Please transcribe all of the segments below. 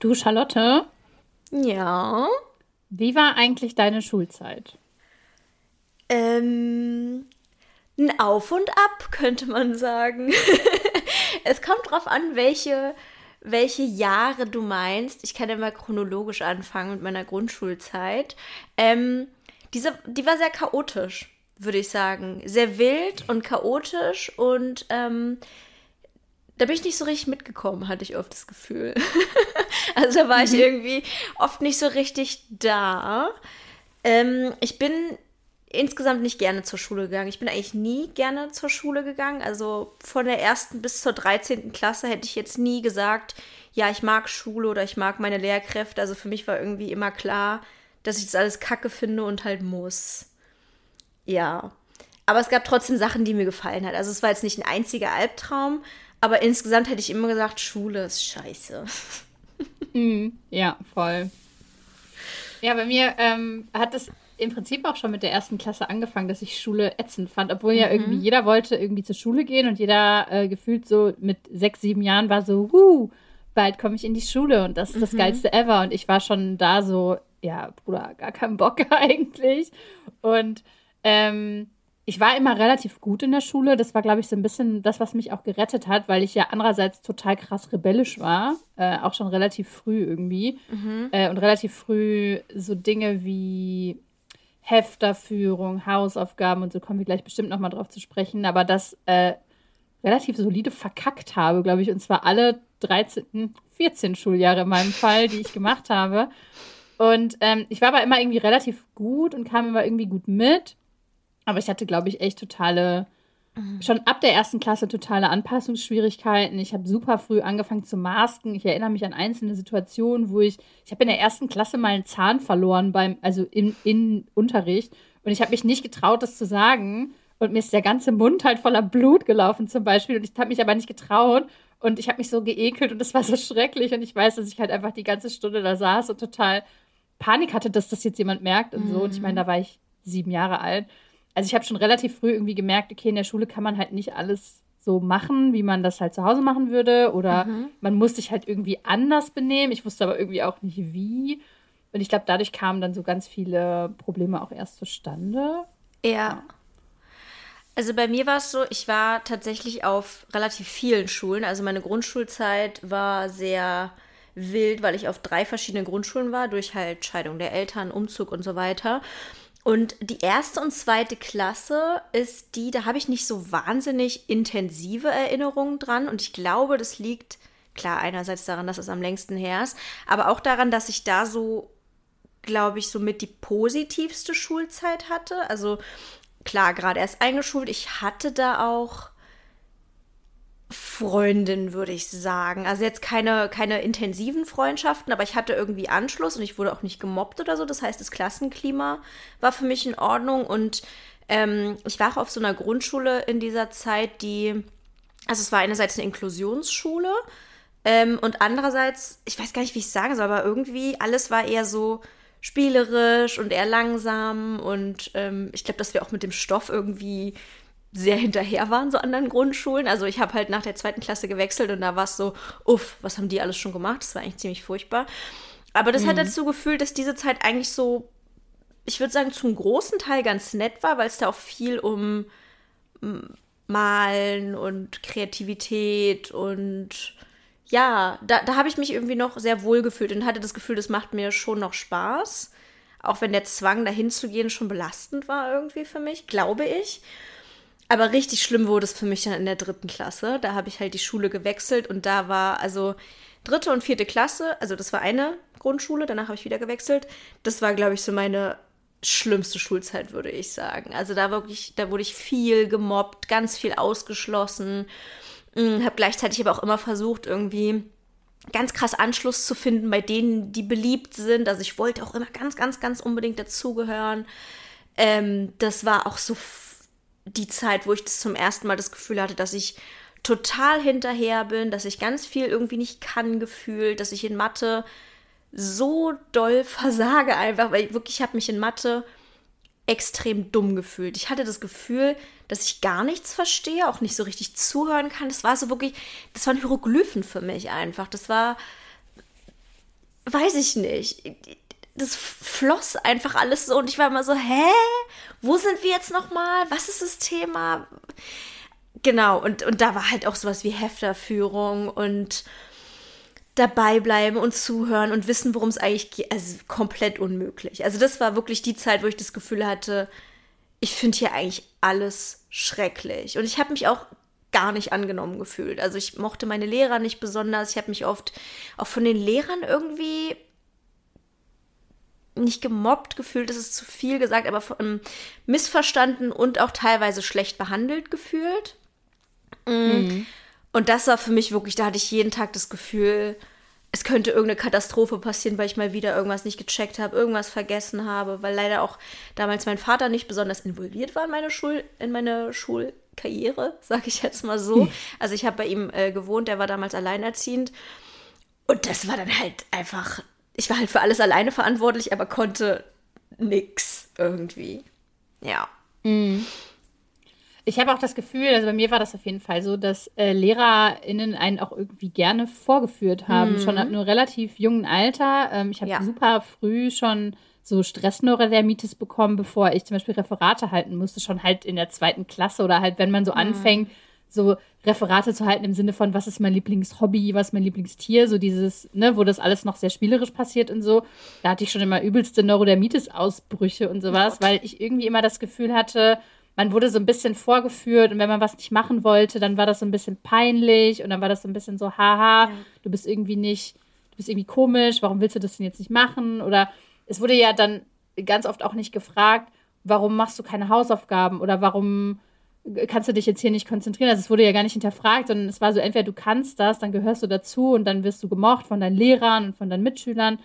Du, Charlotte? Ja. Wie war eigentlich deine Schulzeit? Ähm, ein Auf und Ab, könnte man sagen. es kommt drauf an, welche, welche Jahre du meinst. Ich kann ja mal chronologisch anfangen mit meiner Grundschulzeit. Ähm, diese, die war sehr chaotisch, würde ich sagen. Sehr wild und chaotisch und ähm, da bin ich nicht so richtig mitgekommen, hatte ich oft das Gefühl. also da war mhm. ich irgendwie oft nicht so richtig da. Ähm, ich bin insgesamt nicht gerne zur Schule gegangen. Ich bin eigentlich nie gerne zur Schule gegangen. Also von der ersten bis zur 13. Klasse hätte ich jetzt nie gesagt, ja, ich mag Schule oder ich mag meine Lehrkräfte. Also für mich war irgendwie immer klar, dass ich das alles kacke finde und halt muss. Ja. Aber es gab trotzdem Sachen, die mir gefallen hat. Also es war jetzt nicht ein einziger Albtraum, aber insgesamt hätte ich immer gesagt, Schule ist scheiße. Mhm, ja, voll. Ja, bei mir ähm, hat es im Prinzip auch schon mit der ersten Klasse angefangen, dass ich Schule ätzend fand, obwohl mhm. ja irgendwie jeder wollte irgendwie zur Schule gehen und jeder äh, gefühlt so mit sechs, sieben Jahren war so, huh, bald komme ich in die Schule und das ist das mhm. geilste ever. Und ich war schon da so, ja, Bruder, gar keinen Bock eigentlich. Und ähm, ich war immer relativ gut in der Schule. Das war, glaube ich, so ein bisschen das, was mich auch gerettet hat, weil ich ja andererseits total krass rebellisch war. Äh, auch schon relativ früh irgendwie. Mhm. Äh, und relativ früh so Dinge wie Hefterführung, Hausaufgaben und so kommen wir gleich bestimmt nochmal drauf zu sprechen. Aber das äh, relativ solide verkackt habe, glaube ich. Und zwar alle 13, 14 Schuljahre in meinem Fall, die ich gemacht habe. Und ähm, ich war aber immer irgendwie relativ gut und kam immer irgendwie gut mit. Aber ich hatte, glaube ich, echt totale, mhm. schon ab der ersten Klasse totale Anpassungsschwierigkeiten. Ich habe super früh angefangen zu masken. Ich erinnere mich an einzelne Situationen, wo ich, ich habe in der ersten Klasse mal einen Zahn verloren beim, also in, in Unterricht. Und ich habe mich nicht getraut, das zu sagen. Und mir ist der ganze Mund halt voller Blut gelaufen zum Beispiel. Und ich habe mich aber nicht getraut. Und ich habe mich so geekelt und es war so schrecklich. Und ich weiß, dass ich halt einfach die ganze Stunde da saß und total Panik hatte, dass das jetzt jemand merkt und so. Und ich meine, da war ich sieben Jahre alt also ich habe schon relativ früh irgendwie gemerkt, okay, in der Schule kann man halt nicht alles so machen, wie man das halt zu Hause machen würde. Oder mhm. man muss sich halt irgendwie anders benehmen. Ich wusste aber irgendwie auch nicht wie. Und ich glaube, dadurch kamen dann so ganz viele Probleme auch erst zustande. Ja. ja. Also bei mir war es so, ich war tatsächlich auf relativ vielen Schulen. Also meine Grundschulzeit war sehr wild, weil ich auf drei verschiedenen Grundschulen war, durch halt Scheidung der Eltern, Umzug und so weiter. Und die erste und zweite Klasse ist die, da habe ich nicht so wahnsinnig intensive Erinnerungen dran. Und ich glaube, das liegt, klar, einerseits daran, dass es am längsten her ist, aber auch daran, dass ich da so, glaube ich, somit die positivste Schulzeit hatte. Also klar, gerade erst eingeschult. Ich hatte da auch Freundin, würde ich sagen. Also jetzt keine, keine intensiven Freundschaften, aber ich hatte irgendwie Anschluss und ich wurde auch nicht gemobbt oder so. Das heißt, das Klassenklima war für mich in Ordnung und ähm, ich war auch auf so einer Grundschule in dieser Zeit, die, also es war einerseits eine Inklusionsschule ähm, und andererseits, ich weiß gar nicht, wie ich es sagen soll, aber irgendwie alles war eher so spielerisch und eher langsam und ähm, ich glaube, dass wir auch mit dem Stoff irgendwie sehr hinterher waren, so anderen Grundschulen. Also ich habe halt nach der zweiten Klasse gewechselt und da war es so, uff, was haben die alles schon gemacht? Das war eigentlich ziemlich furchtbar. Aber das mhm. hat dazu gefühlt, dass diese Zeit eigentlich so, ich würde sagen, zum großen Teil ganz nett war, weil es da auch viel um Malen und Kreativität und ja, da, da habe ich mich irgendwie noch sehr wohl gefühlt und hatte das Gefühl, das macht mir schon noch Spaß. Auch wenn der Zwang, dahin zu gehen, schon belastend war irgendwie für mich, glaube ich. Aber richtig schlimm wurde es für mich dann in der dritten Klasse. Da habe ich halt die Schule gewechselt und da war also dritte und vierte Klasse, also das war eine Grundschule, danach habe ich wieder gewechselt. Das war, glaube ich, so meine schlimmste Schulzeit, würde ich sagen. Also da wirklich, da wurde ich viel gemobbt, ganz viel ausgeschlossen. Hm, habe gleichzeitig aber auch immer versucht, irgendwie ganz krass Anschluss zu finden bei denen, die beliebt sind. Also ich wollte auch immer ganz, ganz, ganz unbedingt dazugehören. Ähm, das war auch so die Zeit, wo ich das zum ersten Mal das Gefühl hatte, dass ich total hinterher bin, dass ich ganz viel irgendwie nicht kann gefühlt, dass ich in Mathe so doll versage einfach, weil ich wirklich habe mich in Mathe extrem dumm gefühlt. Ich hatte das Gefühl, dass ich gar nichts verstehe, auch nicht so richtig zuhören kann. Das war so wirklich, das waren Hieroglyphen für mich einfach. Das war weiß ich nicht. Das floss einfach alles so und ich war immer so, hä? Wo sind wir jetzt nochmal? Was ist das Thema? Genau, und, und da war halt auch sowas wie Hefterführung und dabei bleiben und zuhören und wissen, worum es eigentlich geht. Also komplett unmöglich. Also das war wirklich die Zeit, wo ich das Gefühl hatte, ich finde hier eigentlich alles schrecklich. Und ich habe mich auch gar nicht angenommen gefühlt. Also ich mochte meine Lehrer nicht besonders. Ich habe mich oft auch von den Lehrern irgendwie nicht gemobbt gefühlt, das ist zu viel gesagt, aber von, missverstanden und auch teilweise schlecht behandelt gefühlt. Mm. Mhm. Und das war für mich wirklich, da hatte ich jeden Tag das Gefühl, es könnte irgendeine Katastrophe passieren, weil ich mal wieder irgendwas nicht gecheckt habe, irgendwas vergessen habe, weil leider auch damals mein Vater nicht besonders involviert war in meine Schul in meine Schulkarriere, sage ich jetzt mal so. Hm. Also ich habe bei ihm äh, gewohnt, der war damals alleinerziehend und das war dann halt einfach ich war halt für alles alleine verantwortlich, aber konnte nix irgendwie. Ja. Mhm. Ich habe auch das Gefühl, also bei mir war das auf jeden Fall so, dass äh, LehrerInnen einen auch irgendwie gerne vorgeführt haben, mhm. schon ab einem relativ jungen Alter. Ähm, ich habe ja. super früh schon so Stressneurodermitis bekommen, bevor ich zum Beispiel Referate halten musste, schon halt in der zweiten Klasse oder halt, wenn man so mhm. anfängt, so Referate zu halten im Sinne von, was ist mein Lieblingshobby, was ist mein Lieblingstier, so dieses, ne, wo das alles noch sehr spielerisch passiert und so. Da hatte ich schon immer übelste Neurodermitis-Ausbrüche und sowas, oh weil ich irgendwie immer das Gefühl hatte, man wurde so ein bisschen vorgeführt und wenn man was nicht machen wollte, dann war das so ein bisschen peinlich und dann war das so ein bisschen so, haha, ja. du bist irgendwie nicht, du bist irgendwie komisch, warum willst du das denn jetzt nicht machen? Oder es wurde ja dann ganz oft auch nicht gefragt, warum machst du keine Hausaufgaben oder warum kannst du dich jetzt hier nicht konzentrieren. Also es wurde ja gar nicht hinterfragt, sondern es war so, entweder du kannst das, dann gehörst du dazu und dann wirst du gemocht von deinen Lehrern und von deinen Mitschülern.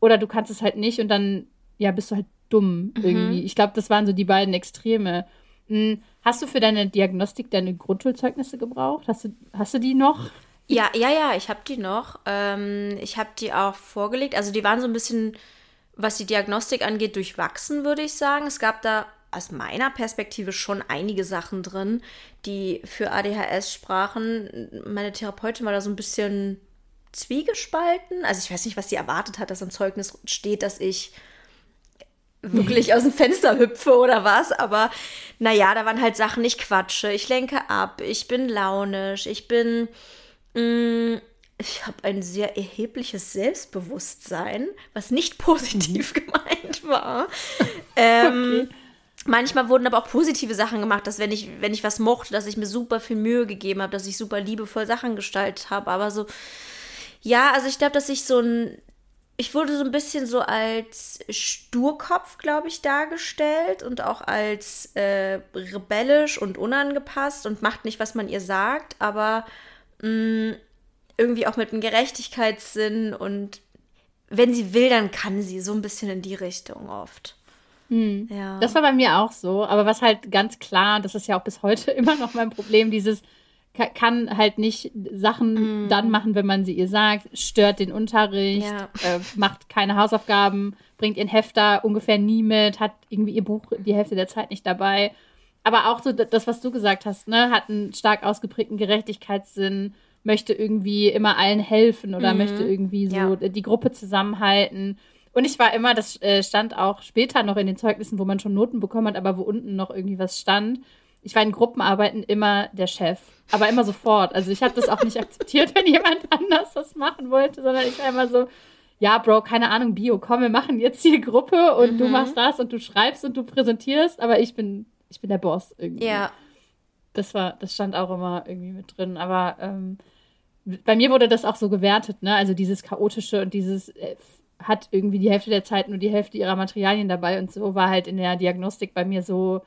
Oder du kannst es halt nicht und dann, ja, bist du halt dumm mhm. irgendwie. Ich glaube, das waren so die beiden Extreme. Hm, hast du für deine Diagnostik deine Grundschulzeugnisse gebraucht? Hast du, hast du die noch? Ja, ja, ja, ich habe die noch. Ähm, ich habe die auch vorgelegt. Also die waren so ein bisschen, was die Diagnostik angeht, durchwachsen, würde ich sagen. Es gab da aus meiner Perspektive schon einige Sachen drin, die für ADHS sprachen. Meine Therapeutin war da so ein bisschen zwiegespalten. Also ich weiß nicht, was sie erwartet hat, dass im Zeugnis steht, dass ich wirklich aus dem Fenster hüpfe oder was, aber naja, da waren halt Sachen, ich quatsche, ich lenke ab, ich bin launisch, ich bin, mh, mm, ich habe ein sehr erhebliches Selbstbewusstsein, was nicht positiv gemeint war. ähm, okay. Manchmal wurden aber auch positive Sachen gemacht, dass wenn ich, wenn ich was mochte, dass ich mir super viel Mühe gegeben habe, dass ich super liebevoll Sachen gestaltet habe. Aber so, ja, also ich glaube, dass ich so ein, ich wurde so ein bisschen so als Sturkopf, glaube ich, dargestellt und auch als äh, rebellisch und unangepasst und macht nicht, was man ihr sagt, aber mh, mm, irgendwie auch mit einem Gerechtigkeitssinn und wenn sie will, dann kann sie so ein bisschen in die Richtung oft. Hm. Ja. Das war bei mir auch so. Aber was halt ganz klar, das ist ja auch bis heute immer noch mein Problem, dieses kann halt nicht Sachen mm. dann machen, wenn man sie ihr sagt, stört den Unterricht, ja. äh, macht keine Hausaufgaben, bringt ihren Hefter ungefähr nie mit, hat irgendwie ihr Buch die Hälfte der Zeit nicht dabei. Aber auch so das, was du gesagt hast, ne, hat einen stark ausgeprägten Gerechtigkeitssinn, möchte irgendwie immer allen helfen oder mm. möchte irgendwie so ja. die Gruppe zusammenhalten. Und ich war immer, das äh, stand auch später noch in den Zeugnissen, wo man schon Noten bekommen hat, aber wo unten noch irgendwie was stand. Ich war in Gruppenarbeiten immer der Chef, aber immer sofort. Also ich habe das auch nicht akzeptiert, wenn jemand anders das machen wollte, sondern ich war immer so, ja, Bro, keine Ahnung, Bio, komm, wir machen jetzt hier Gruppe und mhm. du machst das und du schreibst und du präsentierst, aber ich bin, ich bin der Boss irgendwie. Ja. Das war, das stand auch immer irgendwie mit drin. Aber ähm, bei mir wurde das auch so gewertet, ne? Also dieses chaotische und dieses äh, hat irgendwie die Hälfte der Zeit nur die Hälfte ihrer Materialien dabei und so war halt in der Diagnostik bei mir so,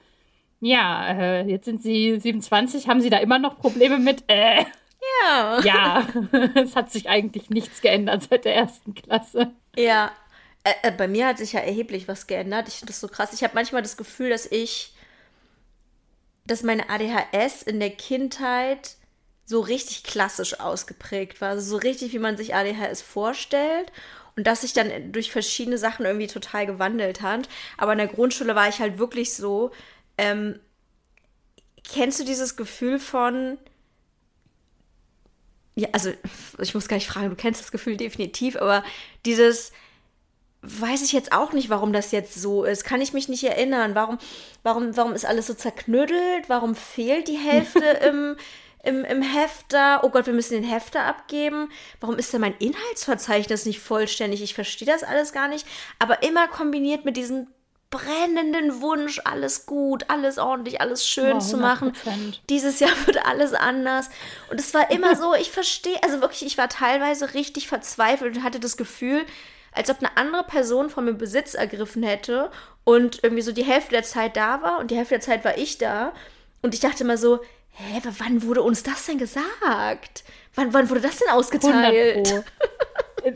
ja, äh, jetzt sind sie 27, haben sie da immer noch Probleme mit? Äh, ja. Ja, es hat sich eigentlich nichts geändert seit der ersten Klasse. Ja, äh, äh bei mir hat sich ja erheblich was geändert. Ich finde das so krass. Ich habe manchmal das Gefühl, dass ich, dass meine ADHS in der Kindheit so richtig klassisch ausgeprägt war. Also so richtig, wie man sich ADHS vorstellt und das sich dann durch verschiedene Sachen irgendwie total gewandelt hat. Aber in der Grundschule war ich halt wirklich so. Ähm, kennst du dieses Gefühl von, ja, also ich muss gar nicht fragen, du kennst das Gefühl definitiv, aber dieses, weiß ich jetzt auch nicht, warum das jetzt so ist. Kann ich mich nicht erinnern. Warum, warum, warum ist alles so zerknüttelt? Warum fehlt die Hälfte im, im, im Hefter? Oh Gott, wir müssen den Hefter abgeben. Warum ist denn mein Inhaltsverzeichnis nicht vollständig? Ich verstehe das alles gar nicht. Aber immer kombiniert mit diesem brennenden Wunsch, alles gut, alles ordentlich, alles schön oh, zu machen. Dieses Jahr wird alles anders. Und es war immer so, ich verstehe, also wirklich, ich war teilweise richtig verzweifelt und hatte das Gefühl, als ob eine andere Person von mir Besitz ergriffen hätte und irgendwie so die Hälfte der Zeit da war und die Hälfte der Zeit war ich da. Und ich dachte immer so, hä, wann wurde uns das denn gesagt? Wann, wann wurde das denn ausgeteilt?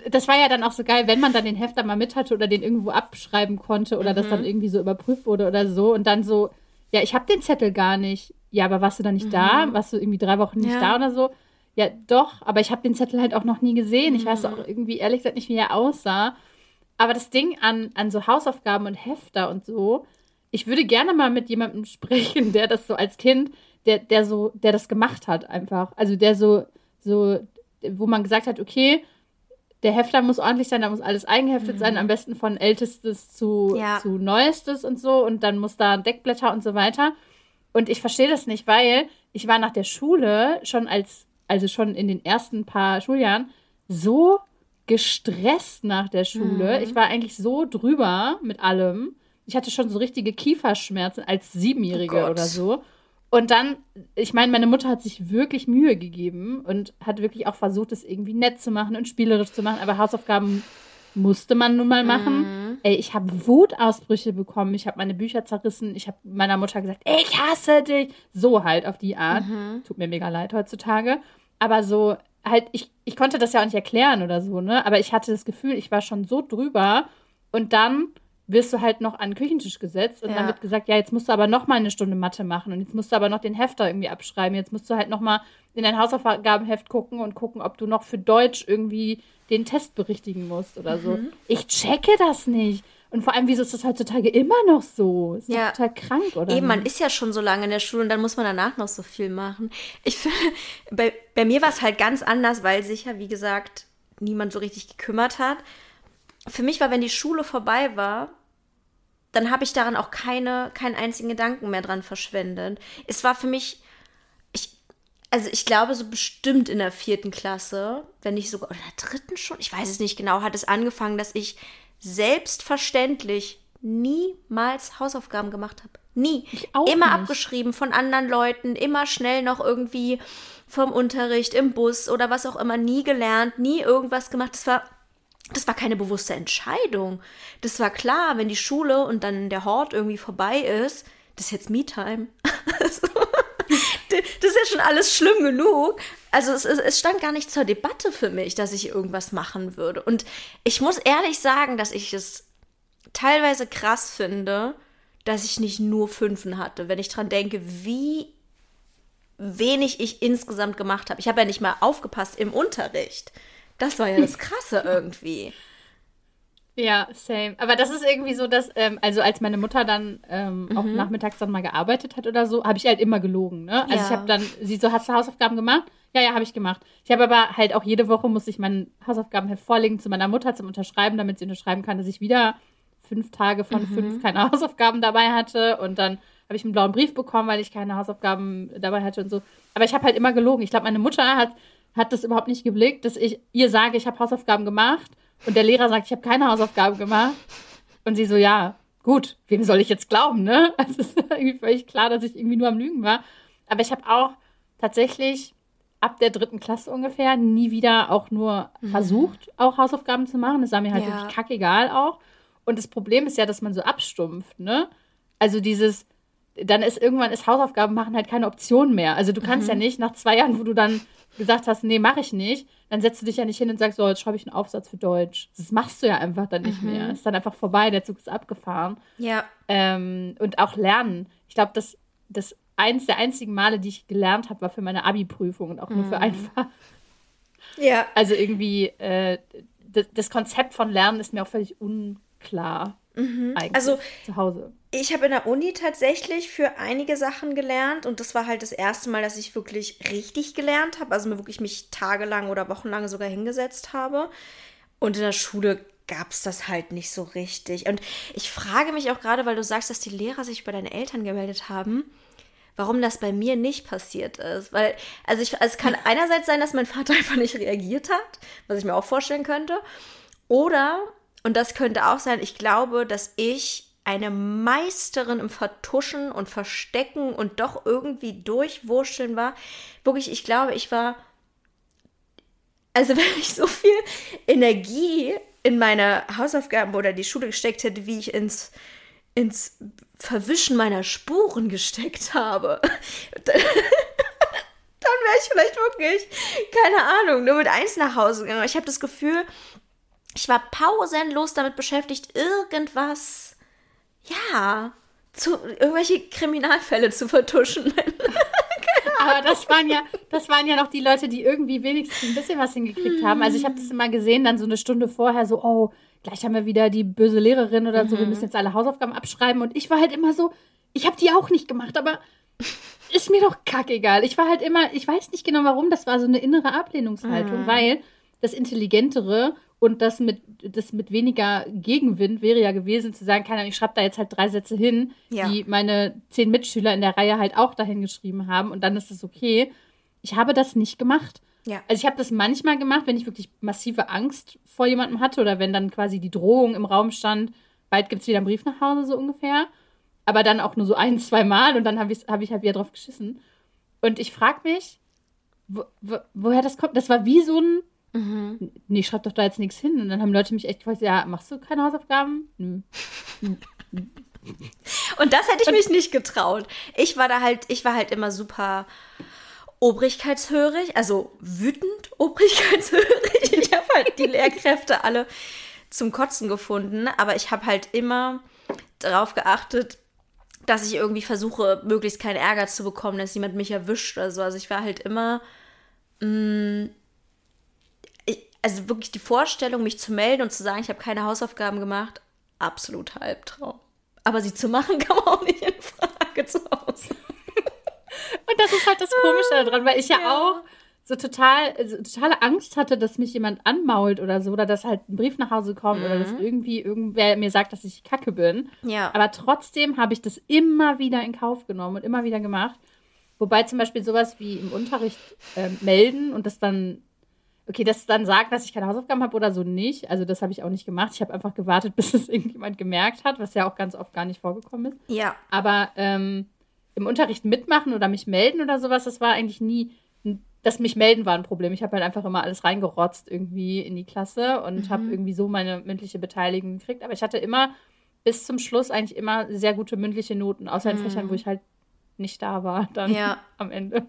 das war ja dann auch so geil, wenn man dann den Hefter mal mit hatte oder den irgendwo abschreiben konnte oder mhm. das dann mhm. irgendwie so überprüft wurde oder so und dann so, ja, ich habe den Zettel gar nicht. Ja, aber warst du da nicht mhm. da? Warst du irgendwie drei Wochen nicht ja. da oder so? Ja, doch, aber ich habe den Zettel halt auch noch nie gesehen. Mhm. Ich weiß auch irgendwie ehrlich gesagt nicht, wie er aussah. Aber das Ding an, an so Hausaufgaben und Hefter und so, ich würde gerne mal mit jemandem sprechen, der das so als Kind, der, der so, der das gemacht hat einfach. Also der so, so, wo man gesagt hat, okay, der Hefter muss ordentlich sein, da muss alles eingeheftet mhm. sein, am besten von ältestes zu, ja. zu neuestes und so und dann muss da Deckblätter und so weiter. Und ich verstehe das nicht, weil ich war nach der Schule schon als, also schon in den ersten paar Schuljahren so gestresst nach der Schule. Mhm. Ich war eigentlich so drüber mit allem. Ich hatte schon so richtige Kieferschmerzen als Siebenjährige oh oder so. Und dann, ich meine, meine Mutter hat sich wirklich Mühe gegeben und hat wirklich auch versucht, es irgendwie nett zu machen und spielerisch zu machen, aber Hausaufgaben musste man nun mal machen. Mhm. Ey, ich habe Wutausbrüche bekommen, ich habe meine Bücher zerrissen, ich habe meiner Mutter gesagt, ich hasse dich. So halt auf die Art. Mhm. Tut mir mega leid heutzutage. Aber so, halt, ich, ich konnte das ja auch nicht erklären oder so, ne? Aber ich hatte das Gefühl, ich war schon so drüber und dann wirst du halt noch an den Küchentisch gesetzt und ja. dann wird gesagt, ja, jetzt musst du aber noch mal eine Stunde Mathe machen und jetzt musst du aber noch den Hefter irgendwie abschreiben. Jetzt musst du halt noch mal in dein Hausaufgabenheft gucken und gucken, ob du noch für Deutsch irgendwie den Test berichtigen musst oder so. Mhm. Ich checke das nicht. Und vor allem, wieso ist das heutzutage immer noch so? Ist ja. total krank, oder? Eben, man ist ja schon so lange in der Schule und dann muss man danach noch so viel machen. Ich finde, bei, bei mir war es halt ganz anders, weil sich ja, wie gesagt, niemand so richtig gekümmert hat für mich war, wenn die Schule vorbei war, dann habe ich daran auch keine, keinen einzigen Gedanken mehr dran verschwendet. Es war für mich, ich, also ich glaube, so bestimmt in der vierten Klasse, wenn nicht sogar, oder in der dritten schon, ich weiß es nicht genau, hat es angefangen, dass ich selbstverständlich niemals Hausaufgaben gemacht habe. Nie. immer nicht. abgeschrieben von anderen Leuten, immer schnell noch irgendwie vom Unterricht im Bus oder was auch immer, nie gelernt, nie irgendwas gemacht. Das war das war keine bewusste Entscheidung. Das war klar, wenn die Schule und dann der Hort irgendwie vorbei ist, das ist jetzt Me-Time. das ist ja schon alles schlimm genug. Also es, es, stand gar nicht zur Debatte für mich, dass ich irgendwas machen würde. Und ich muss ehrlich sagen, dass ich es teilweise krass finde, dass ich nicht nur Fünfen hatte, wenn ich dran denke, wie wenig ich insgesamt gemacht habe. Ich habe ja nicht mal aufgepasst im Unterricht. Das war ja das Krasse irgendwie. Ja, same. Aber das ist irgendwie so, dass, ähm, also als meine Mutter dann ähm, mhm. auch nachmittags dann mal gearbeitet hat oder so, habe ich halt immer gelogen. Ne? Also ja. ich habe dann, sie so, hast du Hausaufgaben gemacht? Ja, ja, habe ich gemacht. Ich habe aber halt auch jede Woche muss ich meine Hausaufgaben hervorlegen zu meiner Mutter zum Unterschreiben, damit sie unterschreiben kann, dass ich wieder fünf Tage von mhm. fünf keine Hausaufgaben dabei hatte. Und dann habe ich einen blauen Brief bekommen, weil ich keine Hausaufgaben dabei hatte und so. Aber ich habe halt immer gelogen. Ich glaube, meine Mutter hat hat das überhaupt nicht geblickt, dass ich ihr sage, ich habe Hausaufgaben gemacht und der Lehrer sagt, ich habe keine Hausaufgaben gemacht. Und sie so, ja, gut, wem soll ich jetzt glauben, ne? Also es ist irgendwie völlig klar, dass ich irgendwie nur am Lügen war. Aber ich habe auch tatsächlich ab der dritten Klasse ungefähr nie wieder auch nur mhm. versucht, auch Hausaufgaben zu machen. Das war mir halt ja. wirklich kackegal auch. Und das Problem ist ja, dass man so abstumpft, ne? Also dieses, dann ist irgendwann ist Hausaufgaben machen halt keine Option mehr. Also du kannst mhm. ja nicht nach zwei Jahren, wo du dann gesagt hast, nee, mache ich nicht, dann setzt du dich ja nicht hin und sagst, so, jetzt schreibe ich einen Aufsatz für Deutsch. Das machst du ja einfach dann nicht mhm. mehr. Ist dann einfach vorbei, der Zug ist abgefahren. Ja. Ähm, und auch lernen. Ich glaube, das, das eins der einzigen Male, die ich gelernt habe, war für meine Abi-Prüfung und auch mhm. nur für mhm. einfach. Ja. Also irgendwie, äh, das, das Konzept von Lernen ist mir auch völlig unklar Mhm. Also zu Hause. Ich habe in der Uni tatsächlich für einige Sachen gelernt und das war halt das erste Mal, dass ich wirklich richtig gelernt habe, also mir wirklich mich tagelang oder wochenlang sogar hingesetzt habe. Und in der Schule gab es das halt nicht so richtig. Und ich frage mich auch gerade, weil du sagst, dass die Lehrer sich bei deinen Eltern gemeldet haben, warum das bei mir nicht passiert ist. Weil, also, ich, also es kann einerseits sein, dass mein Vater einfach nicht reagiert hat, was ich mir auch vorstellen könnte. Oder, und das könnte auch sein, ich glaube, dass ich eine Meisterin im Vertuschen und Verstecken und doch irgendwie durchwurschteln war. Wirklich, ich glaube, ich war. Also, wenn ich so viel Energie in meine Hausaufgaben oder die Schule gesteckt hätte, wie ich ins, ins Verwischen meiner Spuren gesteckt habe, dann, wäre ich vielleicht wirklich, keine Ahnung, nur mit eins nach Hause gegangen. Ich habe das Gefühl, ich war pausenlos damit beschäftigt, irgendwas, ja, zu, irgendwelche Kriminalfälle zu vertuschen. Aber das waren ja, das waren ja noch die Leute, die irgendwie wenigstens ein bisschen was hingekriegt haben. Also ich habe das immer gesehen, dann so eine Stunde vorher so, oh, gleich haben wir wieder die böse Lehrerin oder so, wir mhm. müssen jetzt alle Hausaufgaben abschreiben. Und ich war halt immer so, ich habe die auch nicht gemacht, aber ist mir doch kackegal. Ich war halt immer, ich weiß nicht genau warum, das war so eine innere Ablehnungshaltung, mhm. weil das Intelligentere und das mit, das mit weniger Gegenwind wäre ja gewesen, zu sagen, keine Ahnung, ich schreibe da jetzt halt drei Sätze hin, ja. die meine zehn Mitschüler in der Reihe halt auch dahin geschrieben haben und dann ist es okay. Ich habe das nicht gemacht. Ja. Also ich habe das manchmal gemacht, wenn ich wirklich massive Angst vor jemandem hatte oder wenn dann quasi die Drohung im Raum stand, bald gibt es wieder einen Brief nach Hause, so ungefähr. Aber dann auch nur so ein, zwei Mal und dann habe hab ich halt wieder drauf geschissen. Und ich frage mich, wo, wo, woher das kommt. Das war wie so ein Mhm. Nee, schreib doch da jetzt nichts hin. Und dann haben Leute mich echt gefragt, ja, machst du keine Hausaufgaben? Hm. Und das hätte ich mich nicht getraut. Ich war da halt, ich war halt immer super obrigkeitshörig, also wütend obrigkeitshörig. Ich habe halt die Lehrkräfte alle zum Kotzen gefunden, aber ich habe halt immer darauf geachtet, dass ich irgendwie versuche, möglichst keinen Ärger zu bekommen, dass jemand mich erwischt oder so. Also ich war halt immer mh, mm, also wirklich die Vorstellung, mich zu melden und zu sagen, ich habe keine Hausaufgaben gemacht, absolut Halbtraum. Aber sie zu machen, kam auch nicht in Frage zu Hause. und das ist halt das Komische daran, weil ich ja, ja auch so total, also totale Angst hatte, dass mich jemand anmault oder so, oder dass halt ein Brief nach Hause kommt mhm. oder dass mhm. irgendwie irgendwer mir sagt, dass ich kacke bin. Ja. Aber trotzdem habe ich das immer wieder in Kauf genommen und immer wieder gemacht. Wobei zum Beispiel sowas wie im Unterricht äh, melden und das dann okay, das dann sagt, dass ich keine Hausaufgaben habe oder so nicht. Also das habe ich auch nicht gemacht. Ich habe einfach gewartet, bis es irgendjemand gemerkt hat, was ja auch ganz oft gar nicht vorgekommen ist. Ja. Aber ähm, im Unterricht mitmachen oder mich melden oder sowas, das war eigentlich nie, das mich melden war ein Problem. Ich habe halt einfach immer alles reingerotzt irgendwie in die Klasse und mhm. habe irgendwie so meine mündliche Beteiligung gekriegt. Aber ich hatte immer bis zum Schluss eigentlich immer sehr gute mündliche Noten, außer in mhm. Fächern, wo ich halt nicht da war dann ja. am Ende.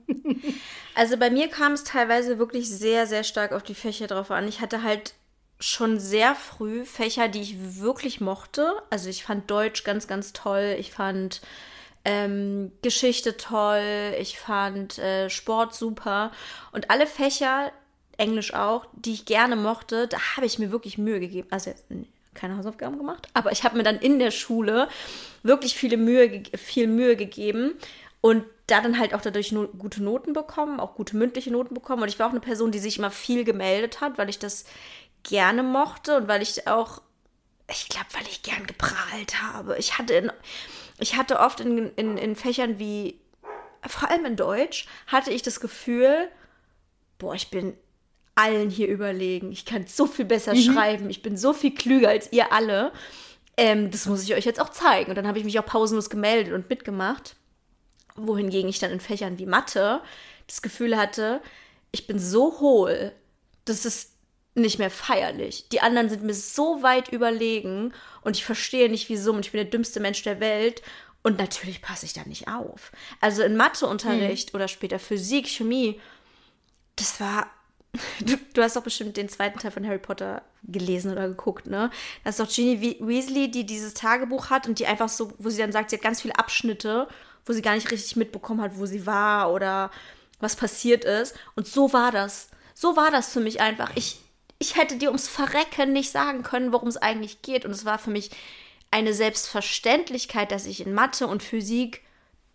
Also bei mir kam es teilweise wirklich sehr, sehr stark auf die Fächer drauf an. Ich hatte halt schon sehr früh Fächer, die ich wirklich mochte. Also ich fand Deutsch ganz, ganz toll. Ich fand ähm, Geschichte toll. Ich fand äh, Sport super. Und alle Fächer, Englisch auch, die ich gerne mochte, da habe ich mir wirklich Mühe gegeben. Also keine Hausaufgaben gemacht, aber ich habe mir dann in der Schule wirklich viele Mühe, viel Mühe gegeben und da dann halt auch dadurch no gute Noten bekommen, auch gute mündliche Noten bekommen. Und ich war auch eine Person, die sich immer viel gemeldet hat, weil ich das gerne mochte und weil ich auch, ich glaube, weil ich gern geprahlt habe. Ich hatte, in, ich hatte oft in, in, in Fächern wie, vor allem in Deutsch, hatte ich das Gefühl, boah, ich bin allen hier überlegen. Ich kann so viel besser mhm. schreiben. Ich bin so viel klüger als ihr alle. Ähm, das muss ich euch jetzt auch zeigen. Und dann habe ich mich auch pausenlos gemeldet und mitgemacht. Wohingegen ich dann in Fächern wie Mathe das Gefühl hatte, ich bin so hohl, das ist nicht mehr feierlich. Die anderen sind mir so weit überlegen und ich verstehe nicht wieso und ich bin der dümmste Mensch der Welt. Und natürlich passe ich da nicht auf. Also in Matheunterricht mhm. oder später Physik, Chemie, das war Du, du, hast doch bestimmt den zweiten Teil von Harry Potter gelesen oder geguckt, ne? Das ist doch Ginny Weasley, die dieses Tagebuch hat und die einfach so, wo sie dann sagt, sie hat ganz viele Abschnitte, wo sie gar nicht richtig mitbekommen hat, wo sie war oder was passiert ist. Und so war das. So war das für mich einfach. Ich, ich hätte dir ums Verrecken nicht sagen können, worum es eigentlich geht. Und es war für mich eine Selbstverständlichkeit, dass ich in Mathe und Physik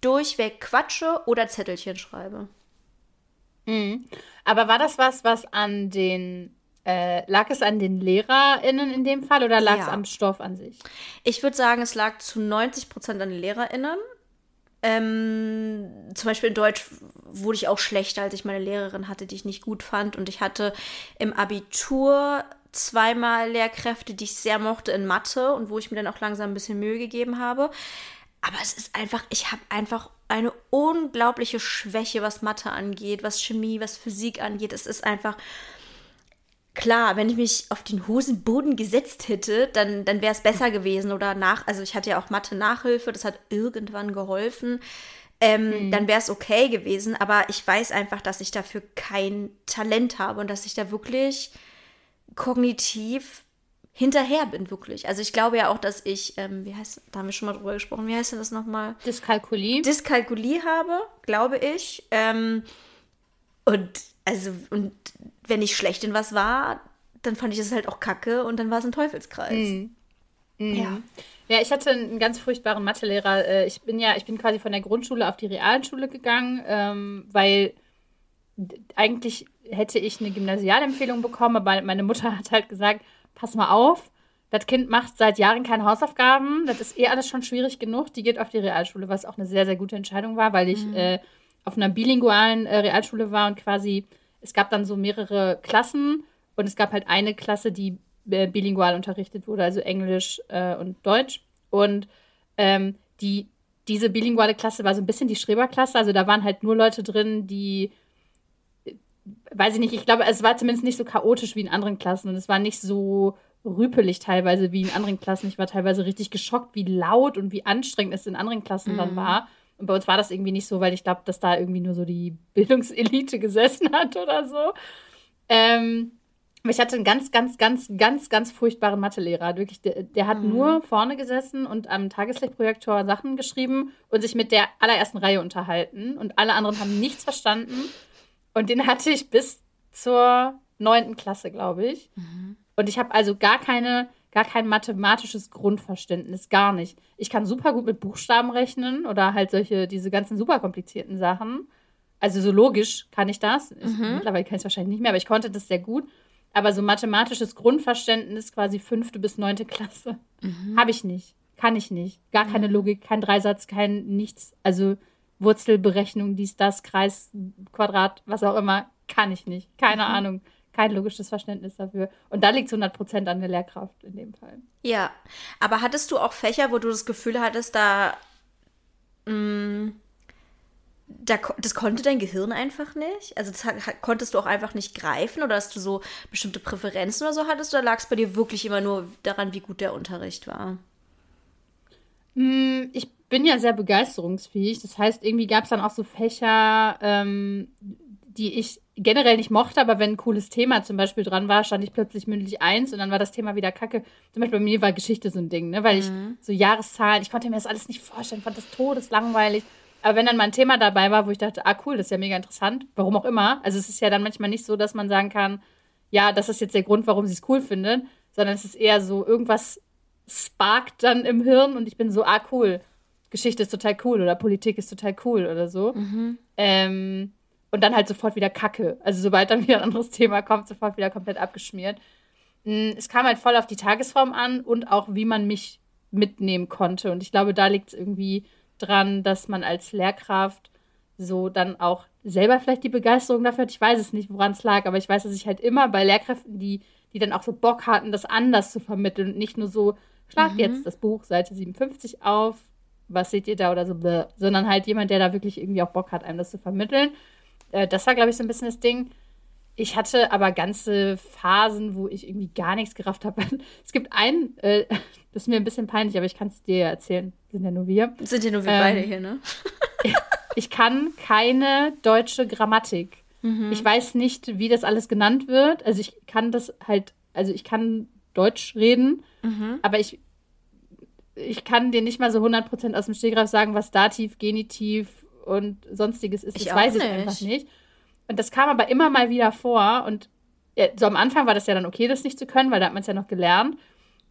durchweg quatsche oder Zettelchen schreibe. Mhm. Aber war das was, was an den äh, lag es an den LehrerInnen in dem Fall oder lag ja. es am Stoff an sich? Ich würde sagen, es lag zu 90 Prozent an den LehrerInnen. Ähm, zum Beispiel in Deutsch wurde ich auch schlechter, als ich meine Lehrerin hatte, die ich nicht gut fand. Und ich hatte im Abitur zweimal Lehrkräfte, die ich sehr mochte in Mathe und wo ich mir dann auch langsam ein bisschen Mühe gegeben habe. Aber es ist einfach, ich habe einfach eine unglaubliche Schwäche, was Mathe angeht, was Chemie, was Physik angeht. Es ist einfach, klar, wenn ich mich auf den Hosenboden gesetzt hätte, dann, dann wäre es besser gewesen. Oder nach, also ich hatte ja auch Mathe-Nachhilfe, das hat irgendwann geholfen. Ähm, mhm. Dann wäre es okay gewesen. Aber ich weiß einfach, dass ich dafür kein Talent habe und dass ich da wirklich kognitiv hinterher bin, wirklich. Also ich glaube ja auch, dass ich, ähm, wie heißt, da haben wir schon mal drüber gesprochen, wie heißt denn das nochmal? Dyskalkulie. Dyskalkulie habe, glaube ich. Ähm, und also, und wenn ich schlecht in was war, dann fand ich es halt auch kacke und dann war es ein Teufelskreis. Mhm. Mhm. Ja. Ja, ich hatte einen ganz furchtbaren Mathelehrer. Äh, ich bin ja, ich bin quasi von der Grundschule auf die Realschule gegangen, ähm, weil eigentlich hätte ich eine Gymnasialempfehlung bekommen, aber meine Mutter hat halt gesagt, pass mal auf, das Kind macht seit Jahren keine Hausaufgaben, das ist eh alles schon schwierig genug, die geht auf die Realschule, was auch eine sehr, sehr gute Entscheidung war, weil ich mhm. äh, auf einer bilingualen äh, Realschule war und quasi, es gab dann so mehrere Klassen und es gab halt eine Klasse, die äh, bilingual unterrichtet wurde, also Englisch äh, und Deutsch. Und ähm, die, diese bilinguale Klasse war so ein bisschen die Schreberklasse, also da waren halt nur Leute drin, die weiß ich nicht, ich glaube, es war zumindest nicht so chaotisch wie in anderen Klassen und es war nicht so rüpelig teilweise wie in anderen Klassen. Ich war teilweise richtig geschockt, wie laut und wie anstrengend es in anderen Klassen mhm. dann war. Und bei uns war das irgendwie nicht so, weil ich glaube, dass da irgendwie nur so die Bildungselite gesessen hat oder so. Ähm, ich hatte einen ganz, ganz, ganz, ganz, ganz furchtbaren Mathelehrer. Wirklich, der, der hat mhm. nur vorne gesessen und am Tageslichtprojektor Sachen geschrieben und sich mit der allerersten Reihe unterhalten. Und alle anderen haben nichts verstanden. Und den hatte ich bis zur neunten Klasse, glaube ich. Mhm. Und ich habe also gar keine gar kein mathematisches Grundverständnis, gar nicht. Ich kann super gut mit Buchstaben rechnen oder halt solche, diese ganzen super komplizierten Sachen. Also so logisch kann ich das. Ich, mhm. Mittlerweile kann ich es wahrscheinlich nicht mehr, aber ich konnte das sehr gut. Aber so mathematisches Grundverständnis, quasi fünfte bis neunte Klasse, mhm. habe ich nicht. Kann ich nicht. Gar keine. Logik, kein Dreisatz, kein nichts. Also Wurzelberechnung, dies, das, Kreis, Quadrat, was auch immer, kann ich nicht. Keine mhm. Ahnung kein logisches Verständnis dafür. Und da liegt es 100% an der Lehrkraft in dem Fall. Ja, aber hattest du auch Fächer, wo du das Gefühl hattest, da, mh, mm, da das konnte dein Gehirn einfach nicht? Also das konntest du auch einfach nicht greifen oder dass du so bestimmte Präferenzen oder so hattest oder lag es bei dir wirklich immer nur daran, wie gut der Unterricht war? Mm, ich bin ja sehr begeisterungsfähig. Das heißt, irgendwie gab es dann auch so Fächer, ähm, die ich generell nicht mochte, aber wenn ein cooles Thema zum Beispiel dran war, stand ich plötzlich mündlich eins und dann war das Thema wieder kacke. Zum Beispiel bei mir war Geschichte so ein Ding, ne? weil mhm. ich so Jahreszahlen, ich konnte mir das alles nicht vorstellen, fand das todeslangweilig. Aber wenn dann mal ein Thema dabei war, wo ich dachte, ah cool, das ist ja mega interessant, warum auch immer. Also es ist ja dann manchmal nicht so, dass man sagen kann, ja, das ist jetzt der Grund, warum sie es cool findet, sondern es ist eher so, irgendwas sparkt dann im Hirn und ich bin so, ah cool, Geschichte ist total cool oder Politik ist total cool oder so. Mhm. Ähm, und dann halt sofort wieder Kacke. Also sobald dann wieder ein anderes Thema kommt, sofort wieder komplett abgeschmiert. Mm, es kam halt voll auf die Tagesform an und auch, wie man mich mitnehmen konnte. Und ich glaube, da liegt es irgendwie dran, dass man als Lehrkraft so dann auch selber vielleicht die Begeisterung dafür hat. Ich weiß es nicht, woran es lag, aber ich weiß, dass ich halt immer bei Lehrkräften, die, die dann auch so Bock hatten, das anders zu vermitteln und nicht nur so, schlag mhm. jetzt das Buch Seite 57 auf, was seht ihr da oder so, bläh, sondern halt jemand, der da wirklich irgendwie auch Bock hat, einem das zu vermitteln. Äh, das war, glaube ich, so ein bisschen das Ding. Ich hatte aber ganze Phasen, wo ich irgendwie gar nichts gerafft habe. es gibt einen, äh, das ist mir ein bisschen peinlich, aber ich kann es dir erzählen. Sind ja nur wir. Sind ja nur wir ähm, beide hier, ne? ich kann keine deutsche Grammatik. Mhm. Ich weiß nicht, wie das alles genannt wird. Also ich kann das halt, also ich kann Deutsch reden, mhm. aber ich, ich kann dir nicht mal so 100% aus dem Stegreif sagen, was Dativ, Genitiv, und sonstiges ist. Ich das weiß ich einfach nicht. Und das kam aber immer mal wieder vor. Und ja, so am Anfang war das ja dann okay, das nicht zu können, weil da hat man es ja noch gelernt.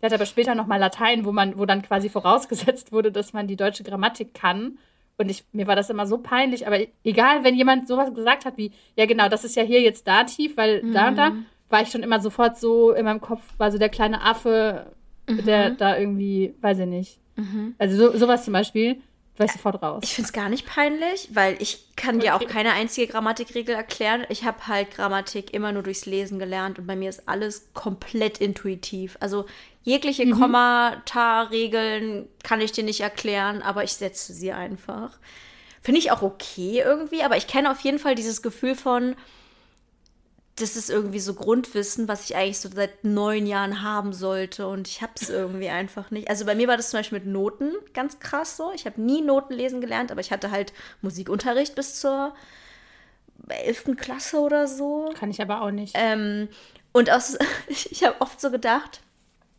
Der hat aber später nochmal Latein, wo man, wo dann quasi vorausgesetzt wurde, dass man die deutsche Grammatik kann. Und ich, mir war das immer so peinlich, aber egal, wenn jemand sowas gesagt hat wie, ja genau, das ist ja hier jetzt Dativ, weil mhm. da und da, war ich schon immer sofort so in meinem Kopf, war so der kleine Affe, mhm. der da irgendwie, weiß ich nicht. Mhm. Also so, sowas zum Beispiel, war ich sofort raus. Ich finde es gar nicht peinlich, weil ich kann okay. dir auch keine einzige Grammatikregel erklären. Ich habe halt Grammatik immer nur durchs Lesen gelernt und bei mir ist alles komplett intuitiv. Also Jegliche mhm. Kommata-Regeln kann ich dir nicht erklären, aber ich setze sie einfach. Finde ich auch okay irgendwie, aber ich kenne auf jeden Fall dieses Gefühl von, das ist irgendwie so Grundwissen, was ich eigentlich so seit neun Jahren haben sollte und ich habe es irgendwie einfach nicht. Also bei mir war das zum Beispiel mit Noten ganz krass so. Ich habe nie Noten lesen gelernt, aber ich hatte halt Musikunterricht bis zur elften Klasse oder so. Kann ich aber auch nicht. Ähm, und aus, ich habe oft so gedacht,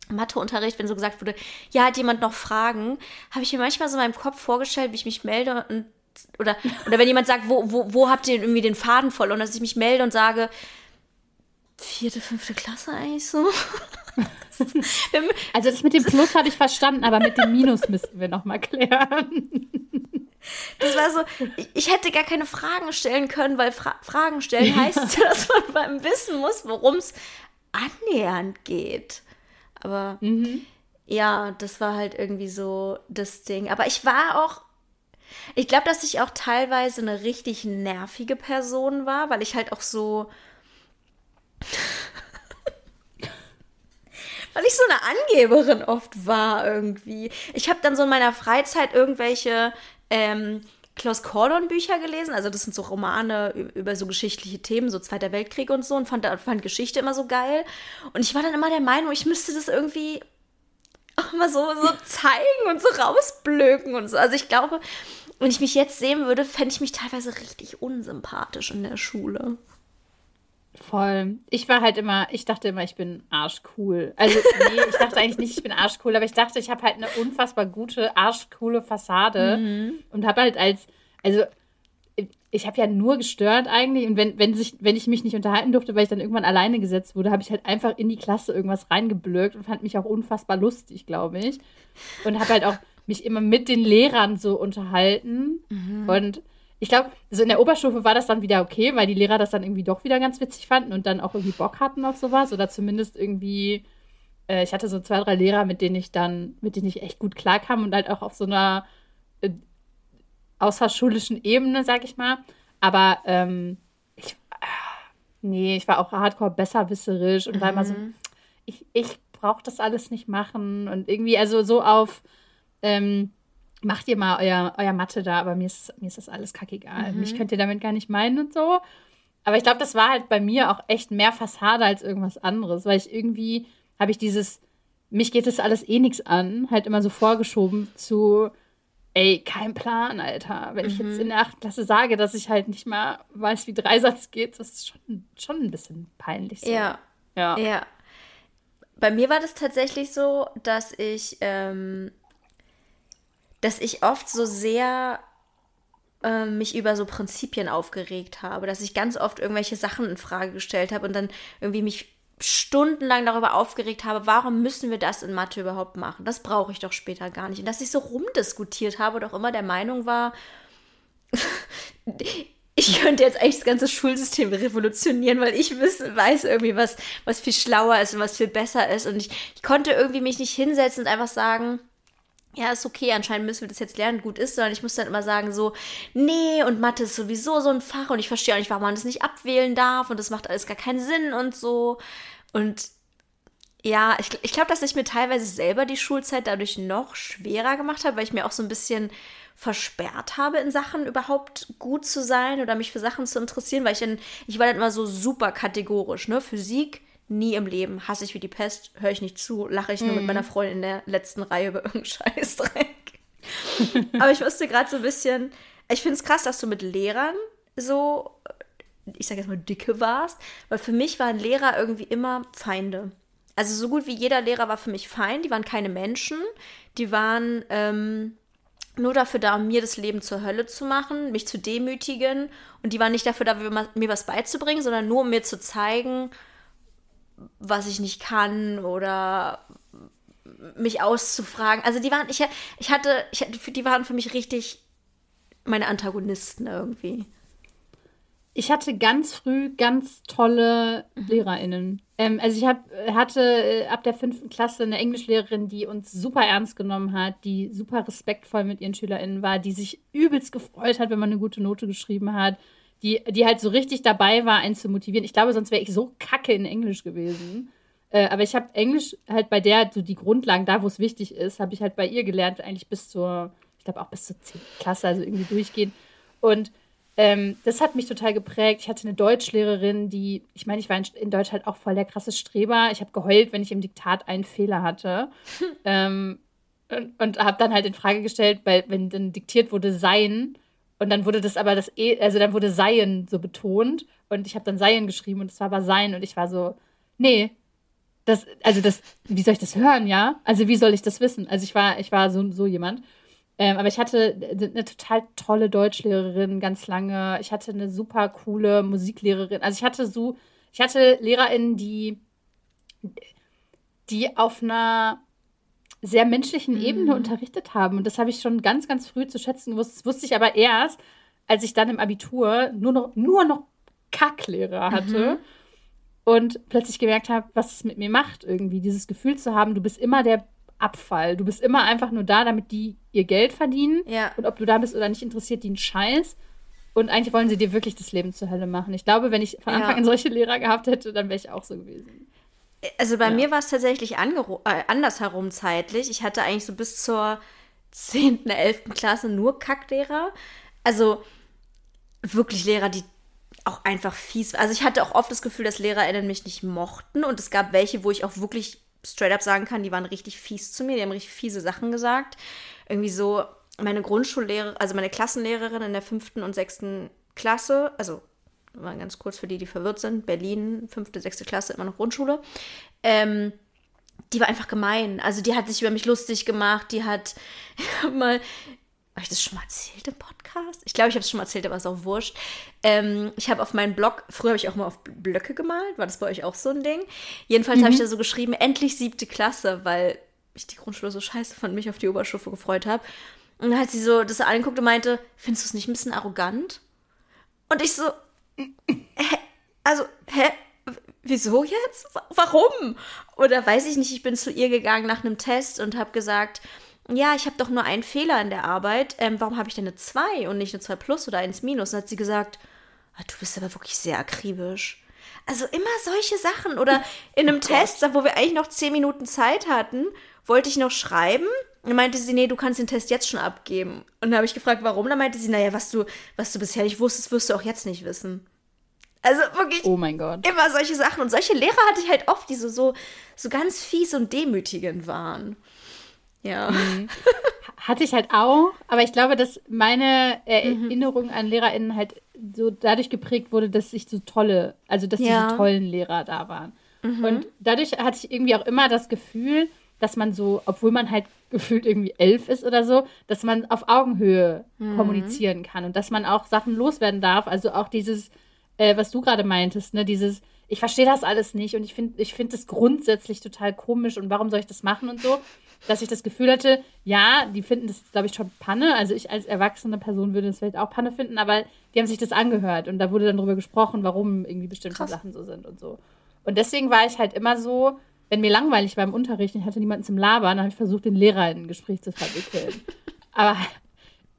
Matheunterricht, wenn so gesagt wurde, ja, hat jemand noch Fragen, habe ich mir manchmal so in meinem Kopf vorgestellt, wie ich mich melde und oder, oder wenn jemand sagt, wo, wo, wo habt ihr irgendwie den Faden voll und dass ich mich melde und sage, vierte, fünfte Klasse eigentlich so. also das mit dem Plus habe ich verstanden, aber mit dem Minus müssten wir nochmal klären. Das war so, ich hätte gar keine Fragen stellen können, weil Fra Fragen stellen heißt, dass man beim Wissen muss, worum es annähernd geht. Aber mhm. ja, das war halt irgendwie so das Ding. Aber ich war auch, ich glaube, dass ich auch teilweise eine richtig nervige Person war, weil ich halt auch so. Weil ich so eine Angeberin oft war irgendwie. Ich habe dann so in meiner Freizeit irgendwelche ähm, Klaus Cordon Bücher gelesen. Also das sind so Romane über so geschichtliche Themen, so Zweiter Weltkrieg und so und fand, fand Geschichte immer so geil. Und ich war dann immer der Meinung, ich müsste das irgendwie auch mal so, so zeigen und so rausblöken und so. Also ich glaube, wenn ich mich jetzt sehen würde, fände ich mich teilweise richtig unsympathisch in der Schule. Voll. Ich war halt immer, ich dachte immer, ich bin arschcool. Also, nee, ich dachte eigentlich nicht, ich bin arschcool, aber ich dachte, ich habe halt eine unfassbar gute, arschcoole Fassade mhm. und habe halt als, also, ich habe ja nur gestört eigentlich und wenn, wenn, sich, wenn ich mich nicht unterhalten durfte, weil ich dann irgendwann alleine gesetzt wurde, habe ich halt einfach in die Klasse irgendwas reingeblökt und fand mich auch unfassbar lustig, glaube ich. Und habe halt auch mich immer mit den Lehrern so unterhalten mhm. und ich glaube, so in der Oberstufe war das dann wieder okay, weil die Lehrer das dann irgendwie doch wieder ganz witzig fanden und dann auch irgendwie Bock hatten auf sowas oder zumindest irgendwie, äh, ich hatte so zwei, drei Lehrer, mit denen ich dann, mit denen ich echt gut klarkam und halt auch auf so einer äh, außerschulischen Ebene, sag ich mal. Aber ähm, ich, äh, nee, ich war auch hardcore besserwisserisch und mhm. war immer so, mhm. ich, ich brauche das alles nicht machen und irgendwie, also so auf, ähm, macht ihr mal euer, euer Mathe da, aber mir ist, mir ist das alles kackegal. Mhm. Mich könnt ihr damit gar nicht meinen und so. Aber ich glaube, das war halt bei mir auch echt mehr Fassade als irgendwas anderes, weil ich irgendwie habe ich dieses, mich geht das alles eh nichts an, halt immer so vorgeschoben zu, ey, kein Plan, Alter. Wenn mhm. ich jetzt mhm. in der 8. Klasse sage, dass ich halt nicht mal weiß, wie Dreisatz geht, das ist schon, schon ein bisschen peinlich. So. Ja. Ja. Ja. Bei mir war das tatsächlich so, dass ich ähm, dass ich oft so sehr äh, mich über so Prinzipien aufgeregt habe, dass ich ganz oft irgendwelche Sachen in Frage gestellt habe und dann irgendwie mich stundenlang darüber aufgeregt habe, warum müssen wir das in Mathe überhaupt machen? Das brauche ich doch später gar nicht. Und dass ich so rumdiskutiert habe und auch immer der Meinung war, ich könnte jetzt eigentlich das ganze Schulsystem revolutionieren, weil ich weiß irgendwie, was, was viel schlauer ist und was viel besser ist. Und ich, ich konnte irgendwie mich nicht hinsetzen und einfach sagen, ja, ist okay, anscheinend müssen wir das jetzt lernen, gut ist, sondern ich muss dann immer sagen, so, nee, und Mathe ist sowieso so ein Fach und ich verstehe auch nicht, warum man das nicht abwählen darf und das macht alles gar keinen Sinn und so. Und ja, ich, ich glaube, dass ich mir teilweise selber die Schulzeit dadurch noch schwerer gemacht habe, weil ich mir auch so ein bisschen versperrt habe, in Sachen überhaupt gut zu sein oder mich für Sachen zu interessieren, weil ich dann, ich war dann immer so super kategorisch, ne? Physik, nie im Leben. Hasse ich wie die Pest, höre ich nicht zu, lache ich nur mm. mit mhm. meiner Freundin in der letzten Reihe über irgendeinen Scheißdreck. Aber ich wusste gerade so ein bisschen, ich finde es krass, dass du mit Lehrern so, ich sage jetzt mal, dicke warst, weil für mich waren Lehrer irgendwie immer Feinde. Also so gut wie jeder Lehrer war für mich Feind, die waren keine Menschen, die waren ähm, nur dafür da, mir das Leben zur Hölle zu machen, mich zu demütigen und die waren nicht dafür da, mir was beizubringen, sondern nur um mir zu zeigen, was ich nicht kann oder mich auszufragen. Also die waren, ich, ich hatte, ich, die waren für mich richtig meine Antagonisten irgendwie. Ich hatte ganz früh ganz tolle mhm. LehrerInnen. Ähm, also ich hab, hatte äh, ab der fünften Klasse eine Englischlehrerin, die uns super ernst genommen hat, die super respektvoll mit ihren SchülerInnen war, die sich übelst gefreut hat, wenn man eine gute Note geschrieben hat, die, die halt so richtig dabei war, einen zu motivieren. Ich glaube, sonst wäre ich so kacke in Englisch gewesen. Äh, aber ich habe Englisch halt bei der, so die Grundlagen, da wo es wichtig ist, habe ich halt bei ihr gelernt, eigentlich bis zur, ich glaube auch bis zur 10. Klasse, also irgendwie durchgehen. Und ähm, das hat mich total geprägt. Ich hatte eine Deutschlehrerin, die, ich meine, ich war in, in, Deutsch halt auch voll der krasse Streber. Ich habe geheult, wenn ich im Diktat einen Fehler hatte. ähm, und, und habe dann halt in Frage gestellt, weil wenn dann diktiert wurde Sein und dann wurde das aber das E, also dann wurde Seien so betont und ich habe dann Seien geschrieben und es war aber Sein und ich war so, nee, das, also das, wie soll ich das hören, ja? Also wie soll ich das wissen? Also ich war, ich war so, so jemand. Ähm, aber ich hatte eine total tolle Deutschlehrerin ganz lange. Ich hatte eine super coole Musiklehrerin. Also ich hatte so, ich hatte LehrerInnen, die, die auf einer sehr menschlichen Ebene mhm. unterrichtet haben. Und das habe ich schon ganz, ganz früh zu schätzen gewusst. Das wusste ich aber erst, als ich dann im Abitur nur noch, nur noch Kacklehrer hatte. Mhm. Und plötzlich gemerkt habe, was es mit mir macht, irgendwie. Dieses Gefühl zu haben, du bist immer der Abfall. Du bist immer einfach nur da, damit die ihr Geld verdienen. Ja. Und ob du da bist oder nicht, interessiert die einen Scheiß. Und eigentlich wollen sie dir wirklich das Leben zur Hölle machen. Ich glaube, wenn ich von Anfang ja. an solche Lehrer gehabt hätte, dann wäre ich auch so gewesen. Also bei ja. mir war es tatsächlich äh, andersherum zeitlich. Ich hatte eigentlich so bis zur 10., 11. Klasse nur Kacklehrer. Also wirklich Lehrer, die auch einfach fies. Also ich hatte auch oft das Gefühl, dass LehrerInnen mich nicht mochten und es gab welche, wo ich auch wirklich straight up sagen kann, die waren richtig fies zu mir, die haben richtig fiese Sachen gesagt. Irgendwie so, meine Grundschullehrerin, also meine Klassenlehrerin in der fünften und sechsten Klasse, also mal ganz kurz für die, die verwirrt sind, Berlin, fünfte, sechste Klasse, immer noch Grundschule, ähm, die war einfach gemein. Also die hat sich über mich lustig gemacht, die hat mal habe ich das schon mal erzählt im Podcast? Ich glaube, ich habe es schon mal erzählt, aber ist auch wurscht. Ähm, ich habe auf meinem Blog, früher habe ich auch mal auf Blöcke gemalt. War das bei euch auch so ein Ding? Jedenfalls mhm. habe ich da so geschrieben, endlich siebte Klasse, weil ich die Grundschule so scheiße fand, mich auf die Oberstufe gefreut habe. Und dann hat sie so das angeguckt und meinte, findest du es nicht ein bisschen arrogant? Und ich so, hä? Also, hä? Wieso jetzt? Warum? Oder weiß ich nicht, ich bin zu ihr gegangen nach einem Test und habe gesagt, ja, ich habe doch nur einen Fehler in der Arbeit. Ähm, warum habe ich denn eine 2 und nicht eine 2 plus oder 1 minus? Und hat sie gesagt, ah, du bist aber wirklich sehr akribisch. Also immer solche Sachen. Oder in einem oh Test, wo wir eigentlich noch 10 Minuten Zeit hatten, wollte ich noch schreiben. Und meinte sie, nee, du kannst den Test jetzt schon abgeben. Und dann habe ich gefragt, warum? Dann meinte sie, naja, was du, was du bisher nicht wusstest, wirst du auch jetzt nicht wissen. Also wirklich. Oh mein Gott. Immer solche Sachen. Und solche Lehrer hatte ich halt oft, die so, so, so ganz fies und demütigend waren. Ja. Mhm. Hatte ich halt auch, aber ich glaube, dass meine Erinnerung mhm. an LehrerInnen halt so dadurch geprägt wurde, dass ich so tolle, also dass ja. diese tollen Lehrer da waren. Mhm. Und dadurch hatte ich irgendwie auch immer das Gefühl, dass man so, obwohl man halt gefühlt irgendwie elf ist oder so, dass man auf Augenhöhe mhm. kommunizieren kann und dass man auch Sachen loswerden darf. Also auch dieses, äh, was du gerade meintest, ne, dieses, ich verstehe das alles nicht und ich finde ich find das grundsätzlich total komisch und warum soll ich das machen und so dass ich das Gefühl hatte, ja, die finden das, glaube ich, schon Panne. Also ich als erwachsene Person würde das vielleicht auch Panne finden, aber die haben sich das angehört und da wurde dann drüber gesprochen, warum irgendwie bestimmte Krass. Sachen so sind und so. Und deswegen war ich halt immer so, wenn mir langweilig war im Unterricht, ich hatte niemanden zum Labern, dann habe ich versucht, den Lehrer in ein Gespräch zu verwickeln. aber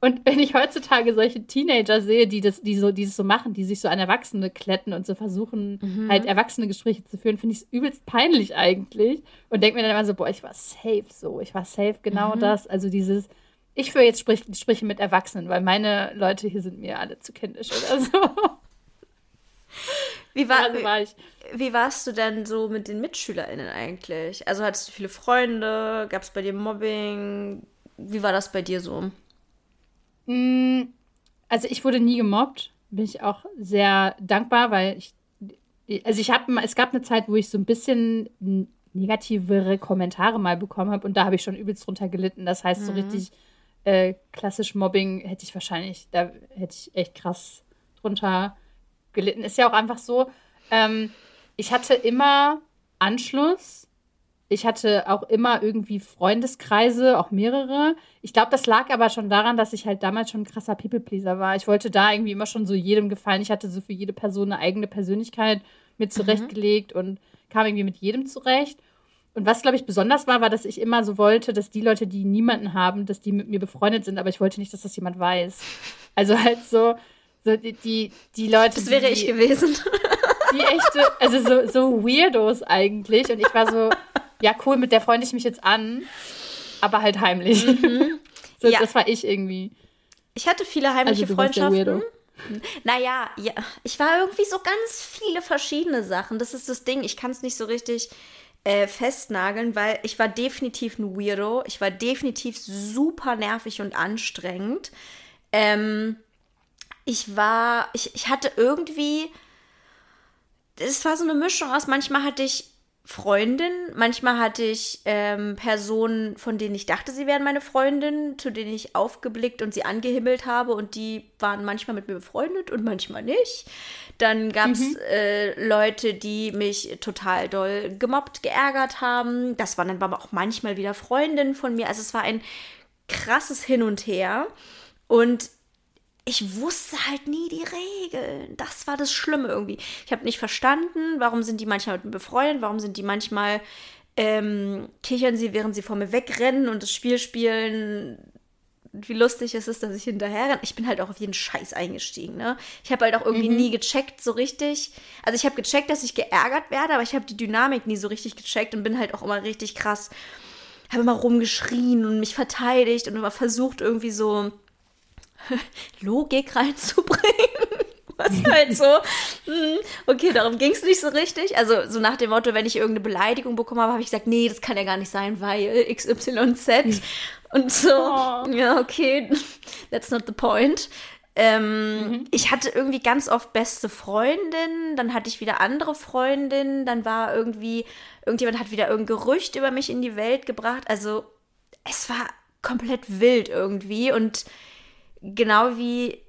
und wenn ich heutzutage solche Teenager sehe, die das, die so, die das so machen, die sich so an Erwachsene kletten und so versuchen, mhm. halt erwachsene Gespräche zu führen, finde ich es übelst peinlich eigentlich. Und denke mir dann immer so, boah, ich war safe so, ich war safe genau mhm. das. Also dieses, ich führe jetzt Sprich, Gespräche mit Erwachsenen, weil meine Leute hier sind mir alle zu kindisch oder so. Wie, war, also war ich. wie warst du denn so mit den MitschülerInnen eigentlich? Also hattest du viele Freunde? Gab es bei dir Mobbing? Wie war das bei dir so? Mm, also ich wurde nie gemobbt, bin ich auch sehr dankbar, weil ich, also ich habe, es gab eine Zeit, wo ich so ein bisschen negativere Kommentare mal bekommen habe und da habe ich schon übelst drunter gelitten. Das heißt, so mhm. richtig äh, klassisch Mobbing hätte ich wahrscheinlich, da hätte ich echt krass drunter gelitten. Ist ja auch einfach so, ähm, ich hatte immer Anschluss ich hatte auch immer irgendwie Freundeskreise, auch mehrere. Ich glaube, das lag aber schon daran, dass ich halt damals schon ein krasser People-Pleaser war. Ich wollte da irgendwie immer schon so jedem gefallen. Ich hatte so für jede Person eine eigene Persönlichkeit mit mhm. zurechtgelegt mhm. und kam irgendwie mit jedem zurecht. Und was, glaube ich, besonders war, war, dass ich immer so wollte, dass die Leute, die niemanden haben, dass die mit mir befreundet sind, aber ich wollte nicht, dass das jemand weiß. Also halt so, so die, die, die Leute. Das wäre die, ich gewesen. Die echte, also so, so Weirdos eigentlich. Und ich war so, ja, cool, mit der freunde ich mich jetzt an, aber halt heimlich. Mhm. so, ja. Das war ich irgendwie. Ich hatte viele heimliche also, Freundschaften. Naja, ja, ich war irgendwie so ganz viele verschiedene Sachen. Das ist das Ding. Ich kann es nicht so richtig äh, festnageln, weil ich war definitiv ein Weirdo. Ich war definitiv super nervig und anstrengend. Ähm, ich war, ich, ich hatte irgendwie, es war so eine Mischung aus, manchmal hatte ich Freundin, manchmal hatte ich ähm, Personen, von denen ich dachte, sie wären meine Freundin, zu denen ich aufgeblickt und sie angehimmelt habe und die waren manchmal mit mir befreundet und manchmal nicht. Dann gab es mhm. äh, Leute, die mich total doll gemobbt, geärgert haben. Das waren dann aber auch manchmal wieder Freundinnen von mir. Also es war ein krasses Hin und Her. Und ich wusste halt nie die Regeln. Das war das Schlimme irgendwie. Ich habe nicht verstanden, warum sind die manchmal mit mir befreundet, warum sind die manchmal ähm, kichern sie, während sie vor mir wegrennen und das Spiel spielen wie lustig es ist, dass ich hinterher renne. Ich bin halt auch auf jeden Scheiß eingestiegen, ne? Ich habe halt auch irgendwie mhm. nie gecheckt so richtig. Also ich habe gecheckt, dass ich geärgert werde, aber ich habe die Dynamik nie so richtig gecheckt und bin halt auch immer richtig krass, habe immer rumgeschrien und mich verteidigt und immer versucht irgendwie so Logik reinzubringen. Was halt so, hm, okay, darum ging es nicht so richtig. Also so nach dem Motto, wenn ich irgendeine Beleidigung bekommen habe, habe ich gesagt, nee, das kann ja gar nicht sein, weil XYZ. Und so, oh. ja, okay, that's not the point. Ähm, mhm. Ich hatte irgendwie ganz oft beste Freundinnen, dann hatte ich wieder andere Freundinnen, dann war irgendwie, irgendjemand hat wieder irgendein Gerücht über mich in die Welt gebracht. Also es war komplett wild irgendwie und genau wie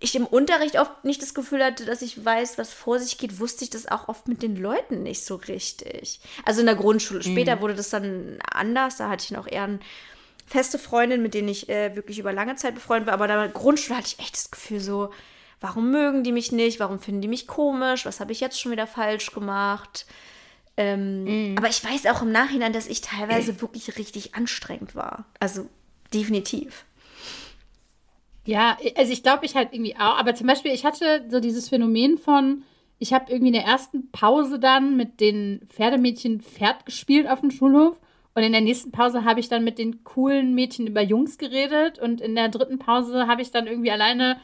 ich im Unterricht oft nicht das Gefühl hatte, dass ich weiß, was vor sich geht, wusste ich das auch oft mit den Leuten nicht so richtig. Also in der Grundschule. Später mhm. wurde das dann anders. Da hatte ich noch eher eine feste Freundin, mit denen ich äh, wirklich über lange Zeit befreundet war. Aber in der Grundschule hatte ich echt das Gefühl so, warum mögen die mich nicht? Warum finden die mich komisch? Was habe ich jetzt schon wieder falsch gemacht? Ähm, mhm. Aber ich weiß auch im Nachhinein, dass ich teilweise wirklich richtig anstrengend war. Also definitiv. Ja, also ich glaube, ich halt irgendwie auch. Aber zum Beispiel, ich hatte so dieses Phänomen von, ich habe irgendwie in der ersten Pause dann mit den Pferdemädchen Pferd gespielt auf dem Schulhof. Und in der nächsten Pause habe ich dann mit den coolen Mädchen über Jungs geredet. Und in der dritten Pause habe ich dann irgendwie alleine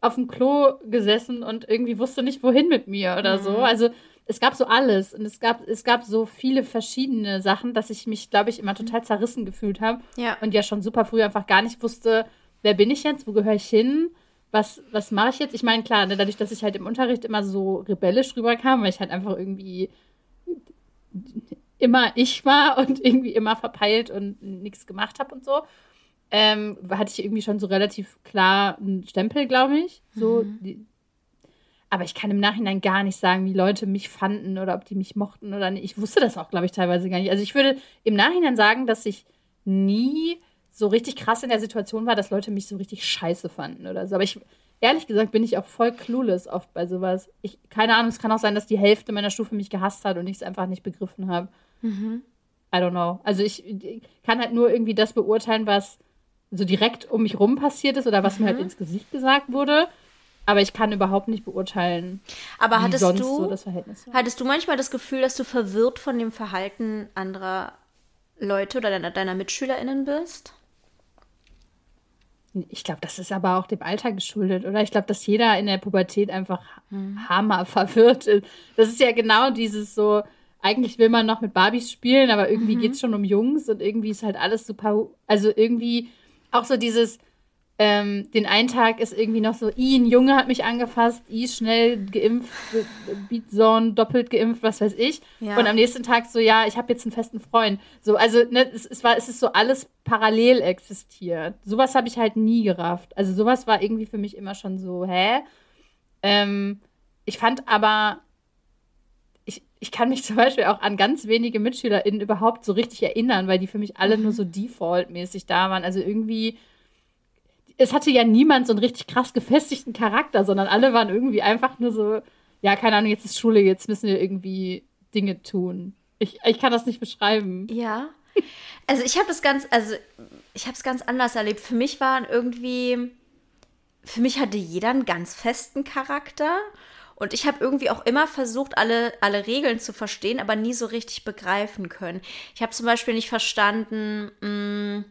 auf dem Klo gesessen und irgendwie wusste nicht, wohin mit mir oder mhm. so. Also es gab so alles. Und es gab, es gab so viele verschiedene Sachen, dass ich mich, glaube ich, immer total zerrissen gefühlt habe. Ja. Und ja schon super früh einfach gar nicht wusste, wer bin ich jetzt, wo gehöre ich hin, was, was mache ich jetzt? Ich meine, klar, ne, dadurch, dass ich halt im Unterricht immer so rebellisch rüberkam, weil ich halt einfach irgendwie immer ich war und irgendwie immer verpeilt und nichts gemacht habe und so, ähm, hatte ich irgendwie schon so relativ klar einen Stempel, glaube ich. So, mhm. aber ich kann im Nachhinein gar nicht sagen, wie Leute mich fanden oder ob die mich mochten oder nicht. Ich wusste das auch, glaube ich, teilweise gar nicht. Also ich würde im Nachhinein sagen, dass ich nie so richtig krass in der Situation war, dass Leute mich so richtig scheiße fanden oder so. Aber ich, ehrlich gesagt, bin ich auch voll clueless oft bei sowas. Ich, keine Ahnung, es kann auch sein, dass die Hälfte meiner Stufe mich gehasst hat und ich es einfach nicht begriffen habe. Mhm. I don't know. Also ich, ich, kann halt nur irgendwie das beurteilen, was so direkt um mich rum passiert ist oder was mhm. mir halt mhm. ins Gesicht gesagt wurde. Aber ich kann überhaupt nicht beurteilen, Aber hattest sonst du, so das Verhältnis war. Hattest du manchmal das Gefühl, dass du verwirrt von dem Verhalten anderer Leute oder deiner, deiner MitschülerInnen bist? Ich glaube, das ist aber auch dem Alter geschuldet, oder? Ich glaube, dass jeder in der Pubertät einfach mhm. hammer verwirrt ist. Das ist ja genau dieses so, eigentlich will man noch mit Barbies spielen, aber irgendwie mhm. geht es schon um Jungs und irgendwie ist halt alles super, also irgendwie auch so dieses, ähm, den einen Tag ist irgendwie noch so, i, ein Junge hat mich angefasst, i, schnell geimpft, Beatzone, doppelt geimpft, was weiß ich. Ja. Und am nächsten Tag so, ja, ich habe jetzt einen festen Freund. So, also ne, es, es, war, es ist so alles parallel existiert. Sowas habe ich halt nie gerafft. Also sowas war irgendwie für mich immer schon so, hä? Ähm, ich fand aber, ich, ich kann mich zum Beispiel auch an ganz wenige MitschülerInnen überhaupt so richtig erinnern, weil die für mich alle nur so default-mäßig da waren. Also irgendwie, es hatte ja niemand so einen richtig krass gefestigten Charakter, sondern alle waren irgendwie einfach nur so, ja, keine Ahnung, jetzt ist Schule, jetzt müssen wir irgendwie Dinge tun. Ich, ich kann das nicht beschreiben. Ja. Also ich habe das ganz, also ich habe es ganz anders erlebt. Für mich waren irgendwie, für mich hatte jeder einen ganz festen Charakter. Und ich habe irgendwie auch immer versucht, alle, alle Regeln zu verstehen, aber nie so richtig begreifen können. Ich habe zum Beispiel nicht verstanden, mh, mm,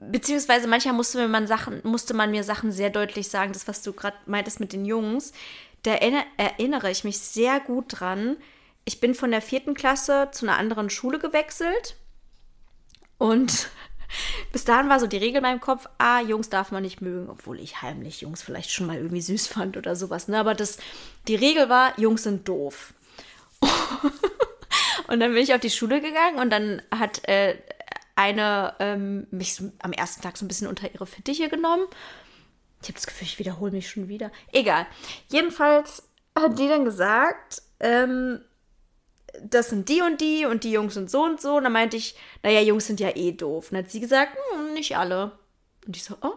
beziehungsweise manchmal musste man, Sachen, musste man mir Sachen sehr deutlich sagen, das, was du gerade meintest mit den Jungs. Da erinnere ich mich sehr gut dran. Ich bin von der vierten Klasse zu einer anderen Schule gewechselt und bis dahin war so die Regel in meinem Kopf, ah, Jungs darf man nicht mögen, obwohl ich heimlich Jungs vielleicht schon mal irgendwie süß fand oder sowas. Ne? Aber das, die Regel war, Jungs sind doof. und dann bin ich auf die Schule gegangen und dann hat äh, eine ähm, mich so am ersten Tag so ein bisschen unter ihre Fittiche genommen. Ich habe das Gefühl, ich wiederhole mich schon wieder. Egal. Jedenfalls hat die dann gesagt, ähm, das sind die und die und die Jungs sind so und so. Und dann meinte ich, naja, Jungs sind ja eh doof. Und dann hat sie gesagt, hm, nicht alle. Und ich so, oh,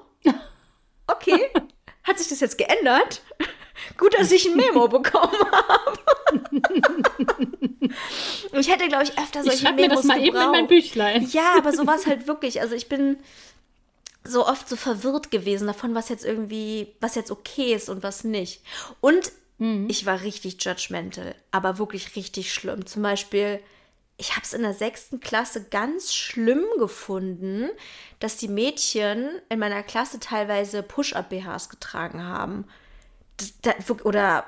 okay. Hat sich das jetzt geändert? Gut, dass ich ein Memo bekommen habe. ich hätte, glaube ich, öfter solche ich Memos mir das mal gebraucht. eben in mein Büchlein. Ja, aber so war es halt wirklich. Also ich bin so oft so verwirrt gewesen davon, was jetzt irgendwie, was jetzt okay ist und was nicht. Und Mhm. Ich war richtig judgmental, aber wirklich richtig schlimm. Zum Beispiel, ich habe es in der sechsten Klasse ganz schlimm gefunden, dass die Mädchen in meiner Klasse teilweise Push-Up-BHs getragen haben. Das, das, oder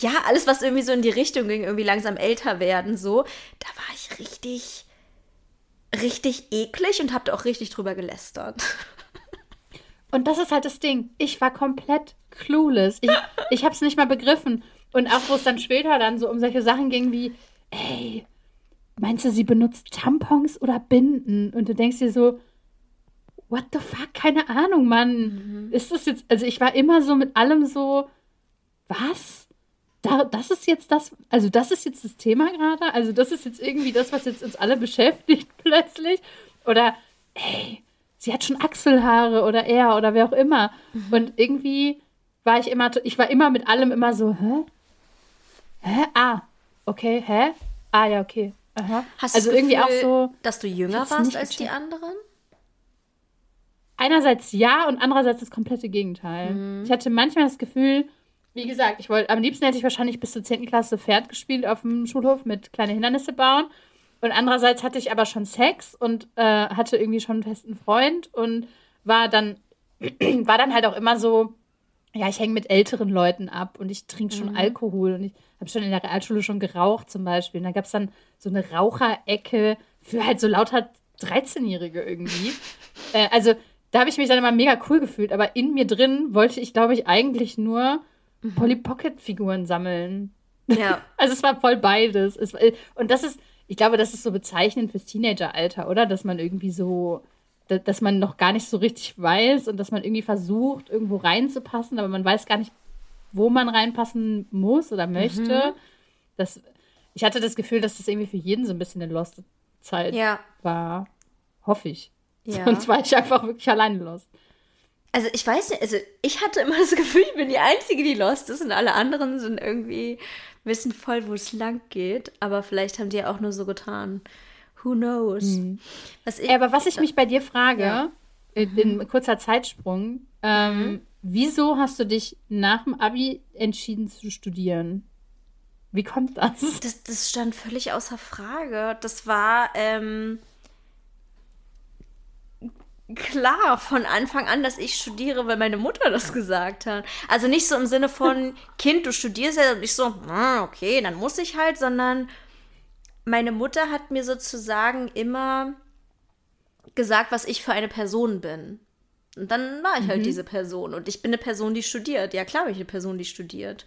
ja, alles, was irgendwie so in die Richtung ging, irgendwie langsam älter werden, so, da war ich richtig, richtig eklig und habe da auch richtig drüber gelästert. Und das ist halt das Ding. Ich war komplett clueless. Ich, ich habe es nicht mal begriffen. Und auch wo es dann später dann so um solche Sachen ging wie, ey, meinst du, sie benutzt Tampons oder Binden? Und du denkst dir so, what the fuck? Keine Ahnung, Mann. Mhm. Ist das jetzt, also ich war immer so mit allem so, was? Da, das ist jetzt das, also das ist jetzt das Thema gerade? Also das ist jetzt irgendwie das, was jetzt uns alle beschäftigt plötzlich? Oder, ey, sie hat schon Achselhaare oder er oder wer auch immer. Mhm. Und irgendwie war ich immer, ich war immer mit allem immer so, hä? Hä? Ah, okay, hä? Ah, ja, okay. Aha. Hast also du irgendwie Gefühl, auch so, dass du jünger warst als die anderen? Einerseits ja und andererseits das komplette Gegenteil. Mhm. Ich hatte manchmal das Gefühl, wie gesagt, ich wollte, am liebsten hätte ich wahrscheinlich bis zur 10. Klasse Pferd gespielt auf dem Schulhof mit kleine Hindernisse bauen. Und andererseits hatte ich aber schon Sex und äh, hatte irgendwie schon einen festen Freund und war dann, war dann halt auch immer so, ja, ich hänge mit älteren Leuten ab und ich trinke schon mhm. Alkohol und ich habe schon in der Realschule schon geraucht zum Beispiel. Und da gab es dann so eine Raucherecke für halt so lauter 13-Jährige irgendwie. äh, also da habe ich mich dann immer mega cool gefühlt, aber in mir drin wollte ich, glaube ich, eigentlich nur mhm. Polly Pocket-Figuren sammeln. Ja. also es war voll beides. Es, und das ist, ich glaube, das ist so bezeichnend fürs Teenageralter, oder? Dass man irgendwie so, dass man noch gar nicht so richtig weiß und dass man irgendwie versucht, irgendwo reinzupassen, aber man weiß gar nicht, wo man reinpassen muss oder möchte. Mhm. Das, ich hatte das Gefühl, dass das irgendwie für jeden so ein bisschen eine lost Zeit ja. war. Hoffe ich. Ja. Sonst war ich einfach wirklich alleine lost. Also ich weiß nicht, also ich hatte immer das Gefühl, ich bin die Einzige, die lost ist und alle anderen sind irgendwie wissen voll, wo es lang geht, aber vielleicht haben die ja auch nur so getan. Who knows? Mhm. Was ich, aber was ich mich bei dir frage, ja. in, in mhm. kurzer Zeitsprung, ähm, mhm. wieso hast du dich nach dem Abi entschieden zu studieren? Wie kommt das? Das, das stand völlig außer Frage. Das war, ähm, klar von Anfang an, dass ich studiere, weil meine Mutter das gesagt hat. Also nicht so im Sinne von, Kind, du studierst ja und ich so, hm, okay, dann muss ich halt, sondern meine Mutter hat mir sozusagen immer gesagt, was ich für eine Person bin. Und dann war ich halt mhm. diese Person. Und ich bin eine Person, die studiert. Ja, klar bin ich eine Person, die studiert.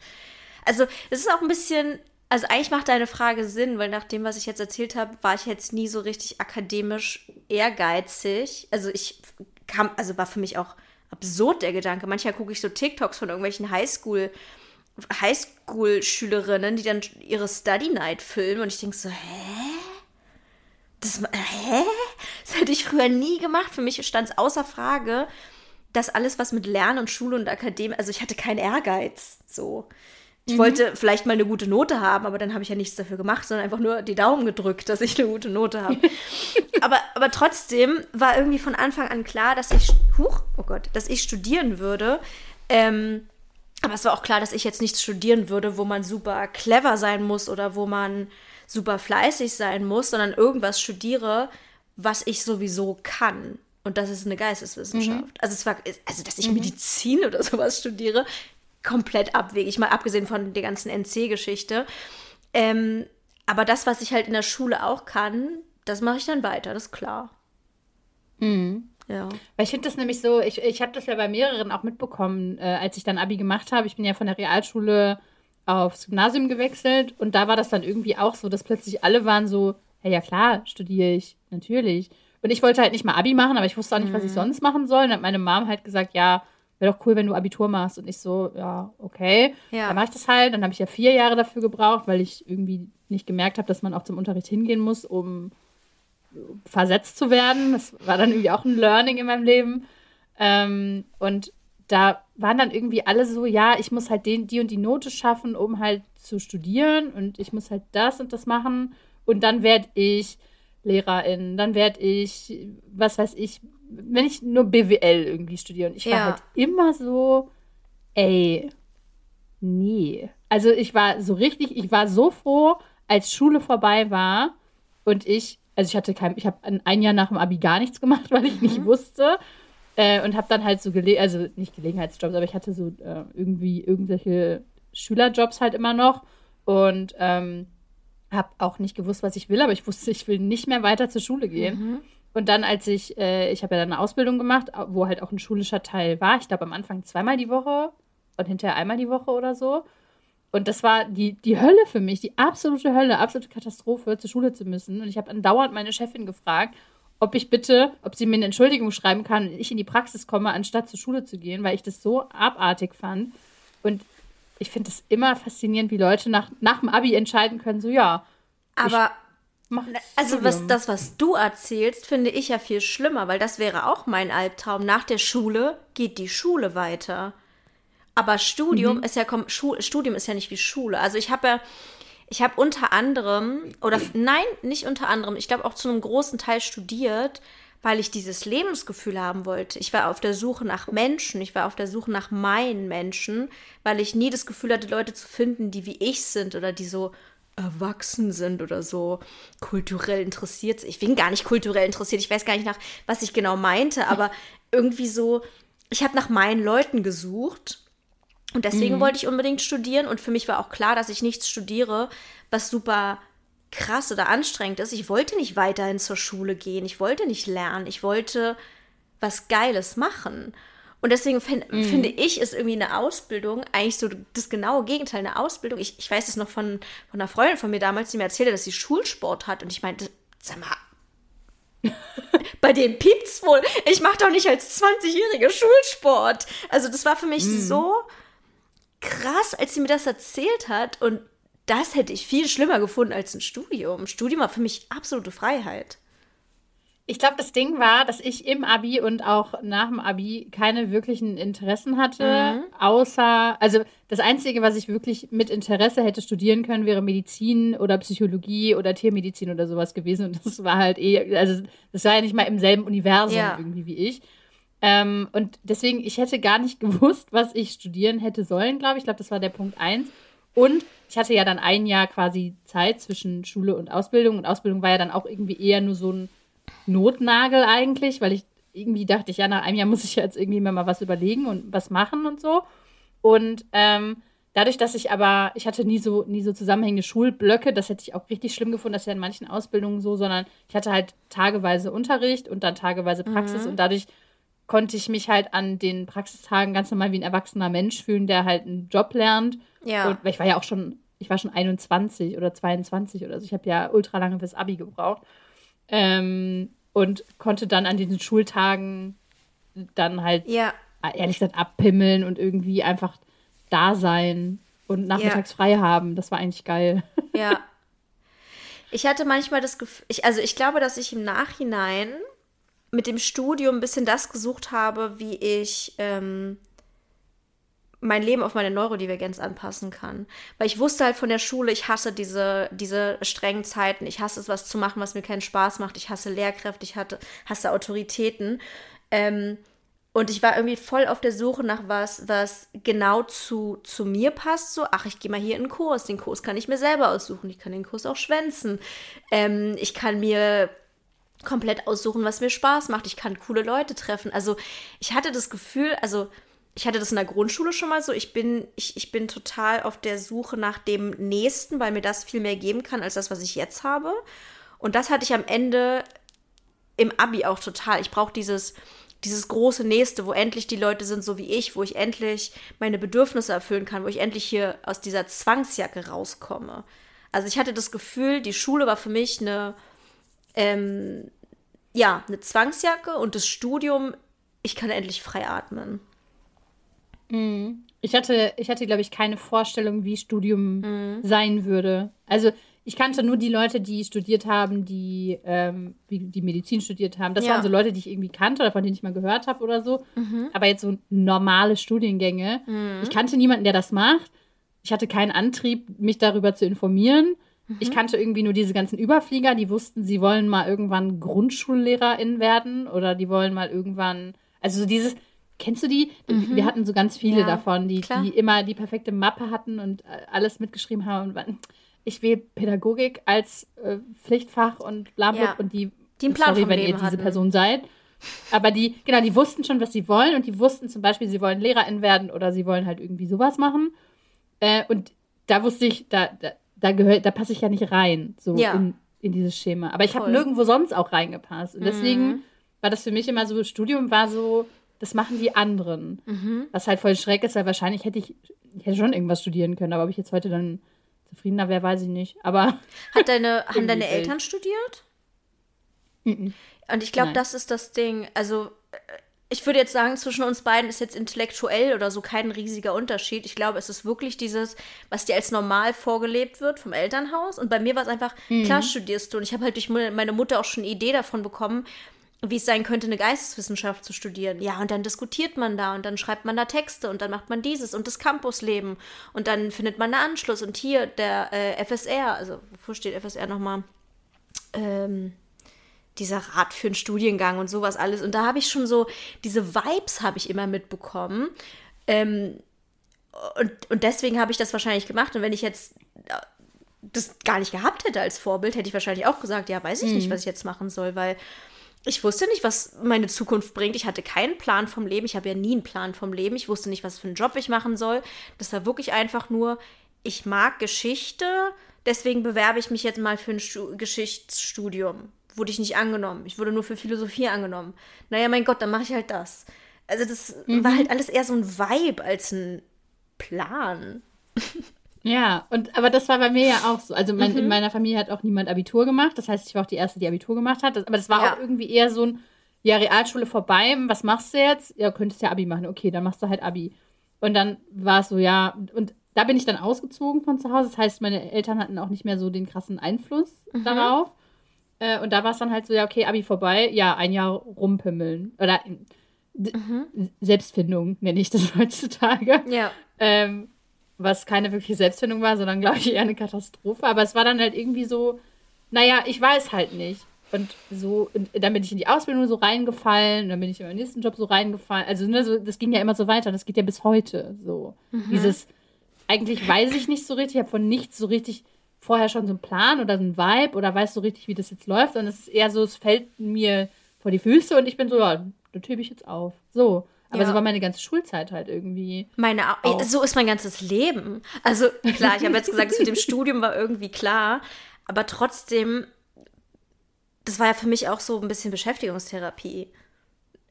Also, es ist auch ein bisschen also eigentlich macht deine Frage Sinn, weil nach dem, was ich jetzt erzählt habe, war ich jetzt nie so richtig akademisch ehrgeizig. Also ich kam, also war für mich auch absurd der Gedanke. Manchmal gucke ich so TikToks von irgendwelchen Highschool Highschool-Schülerinnen, die dann ihre Study Night filmen und ich denke so, hä? Das, hä? Das hätte ich früher nie gemacht. Für mich stand es außer Frage, dass alles, was mit Lernen und Schule und Akademie, also ich hatte keinen Ehrgeiz. So. Ich mhm. wollte vielleicht mal eine gute Note haben, aber dann habe ich ja nichts dafür gemacht, sondern einfach nur die Daumen gedrückt, dass ich eine gute Note habe. aber, aber trotzdem war irgendwie von Anfang an klar, dass ich, huch, oh Gott, dass ich studieren würde. Ähm, aber es war auch klar, dass ich jetzt nichts studieren würde, wo man super clever sein muss oder wo man super fleißig sein muss, sondern irgendwas studiere, was ich sowieso kann. Und das ist eine Geisteswissenschaft. Mhm. Also es war, also dass ich mhm. Medizin oder sowas studiere, komplett abwegig, mal abgesehen von der ganzen NC-Geschichte. Ähm, aber das, was ich halt in der Schule auch kann, das mache ich dann weiter, das ist klar. Mhm. Ja. Weil ich finde das nämlich so, ich, ich habe das ja bei mehreren auch mitbekommen, äh, als ich dann Abi gemacht habe. Ich bin ja von der Realschule aufs Gymnasium gewechselt und da war das dann irgendwie auch so, dass plötzlich alle waren so, hey, ja klar, studiere ich, natürlich. Und ich wollte halt nicht mal Abi machen, aber ich wusste auch nicht, mhm. was ich mhm. sonst machen soll. Und dann hat meine Mom halt gesagt, ja, wäre doch cool, wenn du Abitur machst. Und ich so, ja, okay. Ja. Dann mache ich das halt. Dann habe ich ja vier Jahre dafür gebraucht, weil ich irgendwie nicht gemerkt habe, dass man auch zum Unterricht hingehen muss, um versetzt zu werden. Das war dann irgendwie auch ein Learning in meinem Leben. Ähm, und da waren dann irgendwie alle so, ja, ich muss halt den, die und die Note schaffen, um halt zu studieren und ich muss halt das und das machen und dann werde ich Lehrerin, dann werde ich, was weiß ich, wenn ich nur BWL irgendwie studiere und ich war halt immer so, ey, nee. Also ich war so richtig, ich war so froh, als Schule vorbei war und ich also ich hatte kein, ich habe ein Jahr nach dem Abi gar nichts gemacht, weil ich nicht mhm. wusste. Äh, und habe dann halt so, gele also nicht Gelegenheitsjobs, aber ich hatte so äh, irgendwie irgendwelche Schülerjobs halt immer noch. Und ähm, habe auch nicht gewusst, was ich will, aber ich wusste, ich will nicht mehr weiter zur Schule gehen. Mhm. Und dann, als ich, äh, ich habe ja dann eine Ausbildung gemacht, wo halt auch ein schulischer Teil war. Ich glaube am Anfang zweimal die Woche und hinterher einmal die Woche oder so. Und das war die, die Hölle für mich, die absolute Hölle, absolute Katastrophe, zur Schule zu müssen. Und ich habe andauernd meine Chefin gefragt, ob ich bitte, ob sie mir eine Entschuldigung schreiben kann und ich in die Praxis komme, anstatt zur Schule zu gehen, weil ich das so abartig fand. Und ich finde es immer faszinierend, wie Leute nach, nach dem Abi entscheiden können, so ja. Aber also was, das, was du erzählst, finde ich ja viel schlimmer, weil das wäre auch mein Albtraum. Nach der Schule geht die Schule weiter. Aber Studium mhm. ist ja Studium ist ja nicht wie Schule. Also ich habe ja ich habe unter anderem oder nein, nicht unter anderem, ich glaube auch zu einem großen Teil studiert, weil ich dieses Lebensgefühl haben wollte. Ich war auf der Suche nach Menschen, ich war auf der Suche nach meinen Menschen, weil ich nie das Gefühl hatte, Leute zu finden, die wie ich sind oder die so erwachsen sind oder so kulturell interessiert. Ich bin gar nicht kulturell interessiert. Ich weiß gar nicht nach, was ich genau meinte, aber irgendwie so, ich habe nach meinen Leuten gesucht und deswegen mhm. wollte ich unbedingt studieren und für mich war auch klar, dass ich nichts studiere, was super krass oder anstrengend ist. Ich wollte nicht weiterhin zur Schule gehen, ich wollte nicht lernen, ich wollte was Geiles machen. Und deswegen mhm. finde ich, ist irgendwie eine Ausbildung eigentlich so das genaue Gegenteil. Eine Ausbildung, ich, ich weiß es noch von, von einer Freundin von mir damals, die mir erzählte, dass sie Schulsport hat. Und ich meinte, sag mal, bei denen piept's wohl. Ich mache doch nicht als 20-Jährige Schulsport. Also das war für mich mhm. so krass, als sie mir das erzählt hat. Und das hätte ich viel schlimmer gefunden als ein Studium. Studium war für mich absolute Freiheit. Ich glaube, das Ding war, dass ich im Abi und auch nach dem Abi keine wirklichen Interessen hatte, mhm. außer, also das Einzige, was ich wirklich mit Interesse hätte studieren können, wäre Medizin oder Psychologie oder Tiermedizin oder sowas gewesen. Und das war halt eh, also das war ja nicht mal im selben Universum ja. irgendwie wie ich. Ähm, und deswegen, ich hätte gar nicht gewusst, was ich studieren hätte sollen, glaube ich. Ich glaube, das war der Punkt eins. Und ich hatte ja dann ein Jahr quasi Zeit zwischen Schule und Ausbildung. Und Ausbildung war ja dann auch irgendwie eher nur so ein Notnagel eigentlich, weil ich irgendwie dachte ich, ja, nach einem Jahr muss ich jetzt irgendwie mal was überlegen und was machen und so. Und ähm, dadurch, dass ich aber, ich hatte nie so, nie so zusammenhängende Schulblöcke, das hätte ich auch richtig schlimm gefunden, das ist ja in manchen Ausbildungen so, sondern ich hatte halt tageweise Unterricht und dann tageweise Praxis mhm. und dadurch konnte ich mich halt an den Praxistagen ganz normal wie ein erwachsener Mensch fühlen, der halt einen Job lernt. Ja. Und, weil ich war ja auch schon, ich war schon 21 oder 22 oder so. Ich habe ja ultra lange fürs Abi gebraucht. Ähm, und konnte dann an diesen Schultagen dann halt, ja. ehrlich gesagt, abpimmeln und irgendwie einfach da sein und nachmittags ja. frei haben. Das war eigentlich geil. Ja. Ich hatte manchmal das Gefühl, ich, also ich glaube, dass ich im Nachhinein mit dem Studium ein bisschen das gesucht habe, wie ich ähm, mein Leben auf meine Neurodivergenz anpassen kann. Weil ich wusste halt von der Schule, ich hasse diese, diese strengen Zeiten. Ich hasse es, was zu machen, was mir keinen Spaß macht. Ich hasse Lehrkräfte, ich hatte, hasse Autoritäten. Ähm, und ich war irgendwie voll auf der Suche nach was, was genau zu, zu mir passt. So, ach, ich gehe mal hier in einen Kurs. Den Kurs kann ich mir selber aussuchen. Ich kann den Kurs auch schwänzen. Ähm, ich kann mir komplett aussuchen, was mir Spaß macht. Ich kann coole Leute treffen. Also ich hatte das Gefühl, also ich hatte das in der Grundschule schon mal so. Ich bin, ich, ich bin total auf der Suche nach dem Nächsten, weil mir das viel mehr geben kann als das, was ich jetzt habe. Und das hatte ich am Ende im Abi auch total. Ich brauche dieses, dieses große Nächste, wo endlich die Leute sind, so wie ich, wo ich endlich meine Bedürfnisse erfüllen kann, wo ich endlich hier aus dieser Zwangsjacke rauskomme. Also ich hatte das Gefühl, die Schule war für mich eine, ähm, ja, eine Zwangsjacke und das Studium, ich kann endlich frei atmen. Mhm. Ich hatte, ich hatte, glaube ich, keine Vorstellung, wie Studium mhm. sein würde. Also ich kannte nur die Leute, die studiert haben, die, ähm, die Medizin studiert haben. Das ja. waren so Leute, die ich irgendwie kannte oder von denen ich mal gehört habe oder so. Mhm. Aber jetzt so normale Studiengänge. Mhm. Ich kannte niemanden, der das macht. Ich hatte keinen Antrieb, mich darüber zu informieren. Mhm. Ich kannte irgendwie nur diese ganzen Überflieger, die wussten, sie wollen mal irgendwann Grundschullehrerin werden oder die wollen mal irgendwann, also so dieses, Kennst du die? Mhm. Wir hatten so ganz viele ja, davon, die, die immer die perfekte Mappe hatten und äh, alles mitgeschrieben haben. Und ich will Pädagogik als äh, Pflichtfach und bla bla ja. und die, die einen Plan sorry, wenn ihr diese hatten. Person seid. Aber die, genau, die wussten schon, was sie wollen und die wussten zum Beispiel, sie wollen Lehrerin werden oder sie wollen halt irgendwie sowas machen. Äh, und da wusste ich, da, da, da gehört, da passe ich ja nicht rein, so ja. in, in dieses Schema. Aber ich habe nirgendwo sonst auch reingepasst. Und deswegen mhm. war das für mich immer so, Studium war so, das machen die anderen. Mhm. Was halt voll schräg ist, weil wahrscheinlich hätte ich, ich hätte schon irgendwas studieren können, aber ob ich jetzt heute dann zufriedener wäre, weiß ich nicht. Aber. Hat deine, haben deine Eltern studiert? Mhm. Und ich glaube, das ist das Ding. Also, äh, ich würde jetzt sagen, zwischen uns beiden ist jetzt intellektuell oder so kein riesiger Unterschied. Ich glaube, es ist wirklich dieses, was dir als normal vorgelebt wird vom Elternhaus. Und bei mir war es einfach, mhm. klar studierst du. Und ich habe halt durch meine Mutter auch schon eine Idee davon bekommen, wie es sein könnte, eine Geisteswissenschaft zu studieren. Ja, und dann diskutiert man da und dann schreibt man da Texte und dann macht man dieses und das Campusleben und dann findet man einen Anschluss und hier der äh, FSR, also wofür steht FSR nochmal? Ähm, dieser Rat für einen Studiengang und sowas alles. Und da habe ich schon so, diese Vibes habe ich immer mitbekommen. Ähm, und, und deswegen habe ich das wahrscheinlich gemacht. Und wenn ich jetzt äh, das gar nicht gehabt hätte als Vorbild, hätte ich wahrscheinlich auch gesagt, ja, weiß ich mhm. nicht, was ich jetzt machen soll, weil ich wusste nicht, was meine Zukunft bringt. Ich hatte keinen Plan vom Leben. Ich habe ja nie einen Plan vom Leben. Ich wusste nicht, was für einen Job ich machen soll. Das war wirklich einfach nur, ich mag Geschichte, deswegen bewerbe ich mich jetzt mal für ein Stu Geschichtsstudium. Wurde ich nicht angenommen. Ich wurde nur für Philosophie angenommen. Naja, mein Gott, dann mache ich halt das. Also das mhm. war halt alles eher so ein Vibe als ein Plan. Ja, und aber das war bei mir ja auch so. Also mein, mhm. in meiner Familie hat auch niemand Abitur gemacht. Das heißt, ich war auch die erste, die Abitur gemacht hat. Das, aber das war ja. auch irgendwie eher so ein, ja, Realschule vorbei, was machst du jetzt? Ja, könntest ja Abi machen. Okay, dann machst du halt Abi. Und dann war es so, ja, und da bin ich dann ausgezogen von zu Hause. Das heißt, meine Eltern hatten auch nicht mehr so den krassen Einfluss mhm. darauf. Äh, und da war es dann halt so, ja, okay, Abi vorbei, ja, ein Jahr rumpimmeln. Oder mhm. Selbstfindung nenne ich das heutzutage. Ja. Ähm, was keine wirkliche Selbstfindung war, sondern, glaube ich, eher eine Katastrophe. Aber es war dann halt irgendwie so, naja, ich weiß halt nicht. Und so, und dann bin ich in die Ausbildung so reingefallen, dann bin ich in meinen nächsten Job so reingefallen. Also, ne, so, das ging ja immer so weiter, das geht ja bis heute so. Mhm. Dieses, eigentlich weiß ich nicht so richtig, ich habe von nichts so richtig vorher schon so einen Plan oder so einen Vibe oder weiß so richtig, wie das jetzt läuft. Und es ist eher so, es fällt mir vor die Füße und ich bin so, ja, da hebe ich jetzt auf. So. Aber ja. so war meine ganze Schulzeit halt irgendwie. Meine, auch. so ist mein ganzes Leben. Also klar, ich habe jetzt gesagt, das mit dem Studium war irgendwie klar, aber trotzdem, das war ja für mich auch so ein bisschen Beschäftigungstherapie.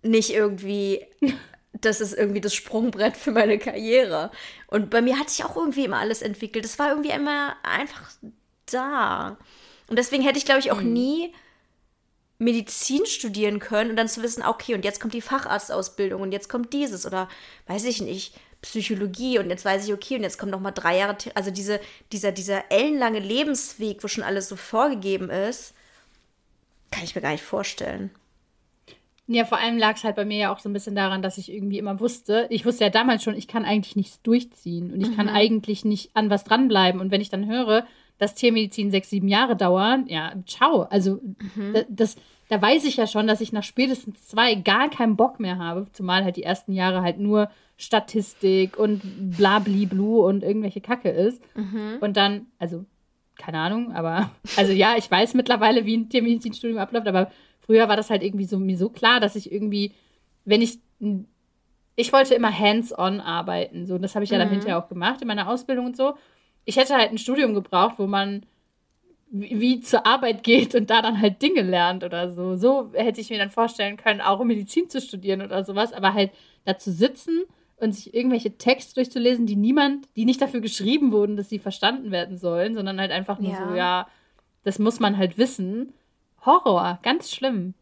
Nicht irgendwie, das ist irgendwie das Sprungbrett für meine Karriere. Und bei mir hat sich auch irgendwie immer alles entwickelt. Das war irgendwie immer einfach da. Und deswegen hätte ich, glaube ich, auch mhm. nie Medizin studieren können und dann zu wissen, okay, und jetzt kommt die Facharztausbildung und jetzt kommt dieses oder weiß ich nicht, Psychologie und jetzt weiß ich, okay, und jetzt kommt noch mal drei Jahre, also diese, dieser, dieser ellenlange Lebensweg, wo schon alles so vorgegeben ist, kann ich mir gar nicht vorstellen. Ja, vor allem lag es halt bei mir ja auch so ein bisschen daran, dass ich irgendwie immer wusste, ich wusste ja damals schon, ich kann eigentlich nichts durchziehen und ich mhm. kann eigentlich nicht an was dranbleiben. Und wenn ich dann höre, dass Tiermedizin sechs, sieben Jahre dauert, ja, ciao. Also mhm. das, das, da weiß ich ja schon, dass ich nach spätestens zwei gar keinen Bock mehr habe, zumal halt die ersten Jahre halt nur Statistik und blabliblu und irgendwelche Kacke ist. Mhm. Und dann, also, keine Ahnung, aber, also ja, ich weiß mittlerweile, wie ein Tiermedizinstudium abläuft, aber früher war das halt irgendwie so, mir so klar, dass ich irgendwie, wenn ich, ich wollte immer hands-on arbeiten, so, das habe ich ja dann mhm. hinterher auch gemacht in meiner Ausbildung und so. Ich hätte halt ein Studium gebraucht, wo man wie, zur Arbeit geht und da dann halt Dinge lernt oder so. So hätte ich mir dann vorstellen können, auch Medizin zu studieren oder sowas, aber halt da zu sitzen und sich irgendwelche Texte durchzulesen, die niemand, die nicht dafür geschrieben wurden, dass sie verstanden werden sollen, sondern halt einfach nur ja. so, ja, das muss man halt wissen. Horror, ganz schlimm.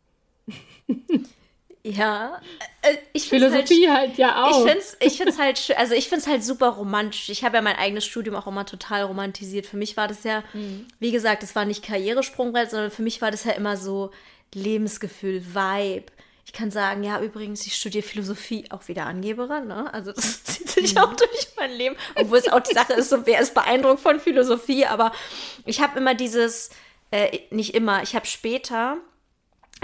Ja, äh, ich Philosophie halt, halt, ja auch. Ich finde es ich find's halt, also ich finde es halt super romantisch. Ich habe ja mein eigenes Studium auch immer total romantisiert. Für mich war das ja, mhm. wie gesagt, das war nicht Karrieresprungbrett, sondern für mich war das ja immer so Lebensgefühl, Vibe. Ich kann sagen, ja, übrigens, ich studiere Philosophie, auch wieder Angeberin, ne? Also das zieht sich auch durch mein Leben. Obwohl es auch die Sache ist, so wer ist beeindruckt von Philosophie, aber ich habe immer dieses, äh, nicht immer, ich habe später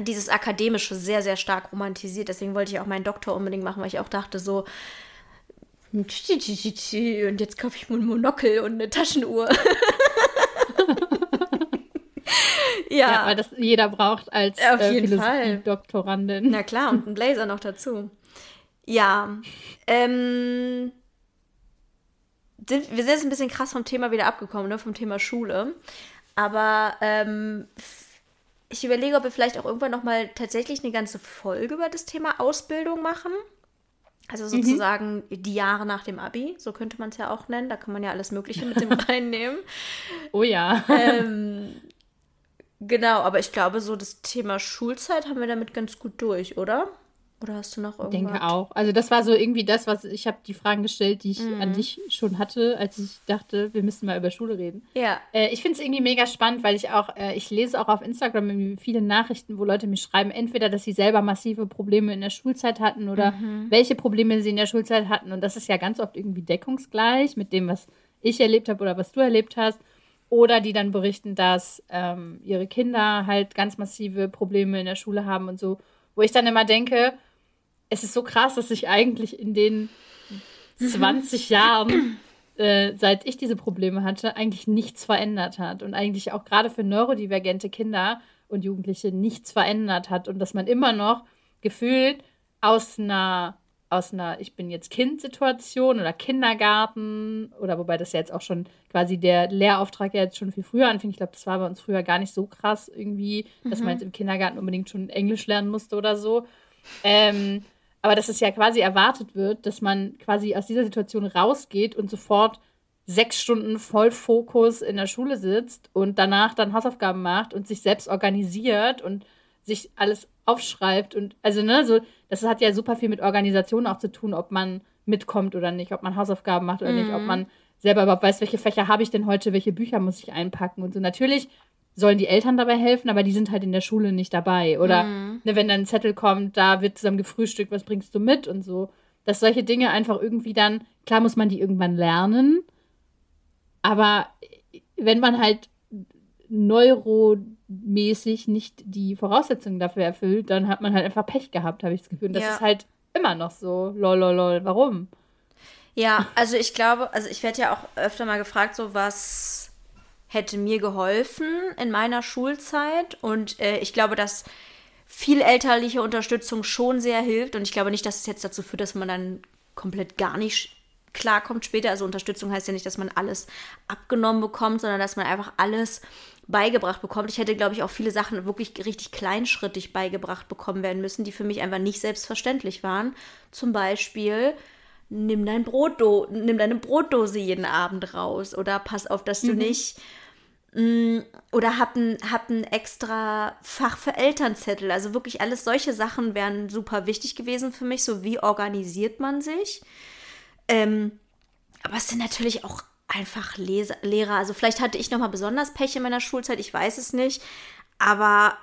dieses Akademische sehr, sehr stark romantisiert. Deswegen wollte ich auch meinen Doktor unbedingt machen, weil ich auch dachte so, und jetzt kaufe ich mir ein Monokel und eine Taschenuhr. Ja. ja, weil das jeder braucht als Auf äh, jeden Fall. Doktorandin. Na klar, und ein Blazer noch dazu. Ja, ähm, sind, wir sind jetzt ein bisschen krass vom Thema wieder abgekommen, ne, vom Thema Schule. Aber ähm, ich überlege, ob wir vielleicht auch irgendwann noch mal tatsächlich eine ganze Folge über das Thema Ausbildung machen. Also mhm. sozusagen mhm. die Jahre nach dem Abi, so könnte man es ja auch nennen. Da kann man ja alles Mögliche mit dem reinnehmen. Oh ja. Ähm, Genau, aber ich glaube, so das Thema Schulzeit haben wir damit ganz gut durch, oder? Oder hast du noch irgendwas? Ich denke auch. Also das war so irgendwie das, was ich habe die Fragen gestellt, die ich mhm. an dich schon hatte, als ich dachte, wir müssten mal über Schule reden. Ja. Äh, ich finde es irgendwie mega spannend, weil ich auch, äh, ich lese auch auf Instagram viele Nachrichten, wo Leute mir schreiben, entweder, dass sie selber massive Probleme in der Schulzeit hatten oder mhm. welche Probleme sie in der Schulzeit hatten. Und das ist ja ganz oft irgendwie deckungsgleich mit dem, was ich erlebt habe oder was du erlebt hast. Oder die dann berichten, dass ähm, ihre Kinder halt ganz massive Probleme in der Schule haben und so. Wo ich dann immer denke, es ist so krass, dass sich eigentlich in den 20 mhm. Jahren, äh, seit ich diese Probleme hatte, eigentlich nichts verändert hat. Und eigentlich auch gerade für neurodivergente Kinder und Jugendliche nichts verändert hat. Und dass man immer noch gefühlt aus einer aus einer Ich bin jetzt Kind-Situation oder Kindergarten oder wobei das ja jetzt auch schon quasi der Lehrauftrag ja jetzt schon viel früher anfing. Ich glaube, das war bei uns früher gar nicht so krass irgendwie, dass mhm. man jetzt im Kindergarten unbedingt schon Englisch lernen musste oder so. Ähm, aber dass es ja quasi erwartet wird, dass man quasi aus dieser Situation rausgeht und sofort sechs Stunden voll Fokus in der Schule sitzt und danach dann Hausaufgaben macht und sich selbst organisiert und sich alles aufschreibt und also ne, so das hat ja super viel mit Organisation auch zu tun, ob man mitkommt oder nicht, ob man Hausaufgaben macht oder mhm. nicht, ob mhm. man selber überhaupt weiß, welche Fächer habe ich denn heute, welche Bücher muss ich einpacken und so. Natürlich sollen die Eltern dabei helfen, aber die sind halt in der Schule nicht dabei. Oder mhm. ne, wenn dann ein Zettel kommt, da wird zusammen gefrühstückt, was bringst du mit und so. Dass solche Dinge einfach irgendwie dann, klar muss man die irgendwann lernen, aber wenn man halt neuromäßig nicht die Voraussetzungen dafür erfüllt, dann hat man halt einfach Pech gehabt, habe ich das Gefühl. Und das ja. ist halt immer noch so. Lol, lol, lol. Warum? Ja, also ich glaube, also ich werde ja auch öfter mal gefragt, so was hätte mir geholfen in meiner Schulzeit. Und äh, ich glaube, dass viel elterliche Unterstützung schon sehr hilft. Und ich glaube nicht, dass es jetzt dazu führt, dass man dann komplett gar nicht klarkommt später. Also Unterstützung heißt ja nicht, dass man alles abgenommen bekommt, sondern dass man einfach alles beigebracht bekommt. Ich hätte, glaube ich, auch viele Sachen wirklich richtig kleinschrittig beigebracht bekommen werden müssen, die für mich einfach nicht selbstverständlich waren. Zum Beispiel, nimm dein Brotdo nimm deine Brotdose jeden Abend raus oder pass auf, dass du mhm. nicht oder hab ein, hab ein extra Fach für Elternzettel. Also wirklich alles solche Sachen wären super wichtig gewesen für mich. So wie organisiert man sich? Ähm, aber es sind natürlich auch einfach Leser, Lehrer. Also vielleicht hatte ich nochmal besonders Pech in meiner Schulzeit, ich weiß es nicht. Aber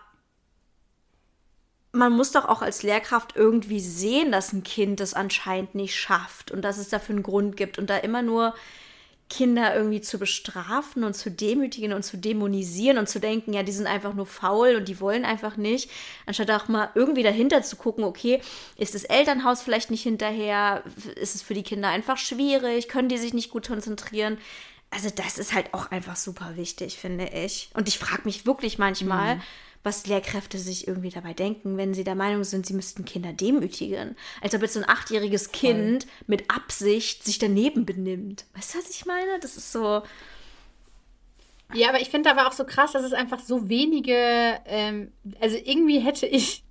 man muss doch auch als Lehrkraft irgendwie sehen, dass ein Kind das anscheinend nicht schafft und dass es dafür einen Grund gibt und da immer nur Kinder irgendwie zu bestrafen und zu demütigen und zu dämonisieren und zu denken, ja, die sind einfach nur faul und die wollen einfach nicht, anstatt auch mal irgendwie dahinter zu gucken, okay, ist das Elternhaus vielleicht nicht hinterher, ist es für die Kinder einfach schwierig, können die sich nicht gut konzentrieren? Also das ist halt auch einfach super wichtig, finde ich. Und ich frage mich wirklich manchmal, mhm was Lehrkräfte sich irgendwie dabei denken, wenn sie der Meinung sind, sie müssten Kinder demütigen. Als ob jetzt so ein achtjähriges Kind Voll. mit Absicht sich daneben benimmt. Weißt du, was ich meine? Das ist so. Ja, aber ich finde aber auch so krass, dass es einfach so wenige, ähm, also irgendwie hätte ich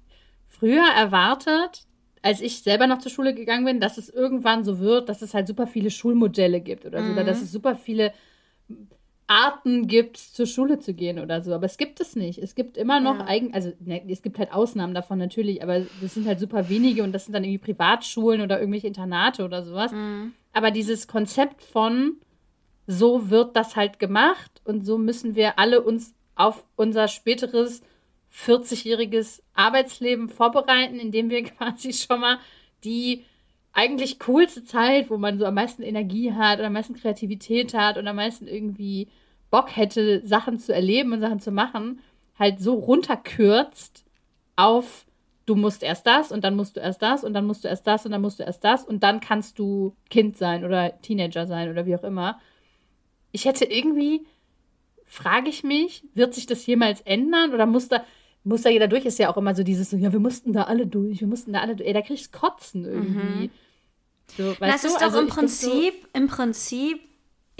früher erwartet, als ich selber noch zur Schule gegangen bin, dass es irgendwann so wird, dass es halt super viele Schulmodelle gibt oder so, mhm. oder dass es super viele Arten gibt, zur Schule zu gehen oder so. Aber es gibt es nicht. Es gibt immer noch ja. eigen, also ne, es gibt halt Ausnahmen davon natürlich, aber das sind halt super wenige und das sind dann irgendwie Privatschulen oder irgendwelche Internate oder sowas. Mhm. Aber dieses Konzept von so wird das halt gemacht und so müssen wir alle uns auf unser späteres 40-jähriges Arbeitsleben vorbereiten, indem wir quasi schon mal die eigentlich coolste Zeit, wo man so am meisten Energie hat oder am meisten Kreativität hat und am meisten irgendwie Bock hätte, Sachen zu erleben und Sachen zu machen, halt so runterkürzt auf du musst erst das und dann musst du erst das und dann musst du erst das und dann musst du erst das und dann kannst du Kind sein oder Teenager sein oder wie auch immer. Ich hätte irgendwie, frage ich mich, wird sich das jemals ändern oder muss da, muss da jeder durch? Ist ja auch immer so dieses, so, ja, wir mussten da alle durch, wir mussten da alle durch. Ey, da kriegst du Kotzen irgendwie. Mhm. So, das ist du? doch also im Prinzip, so im Prinzip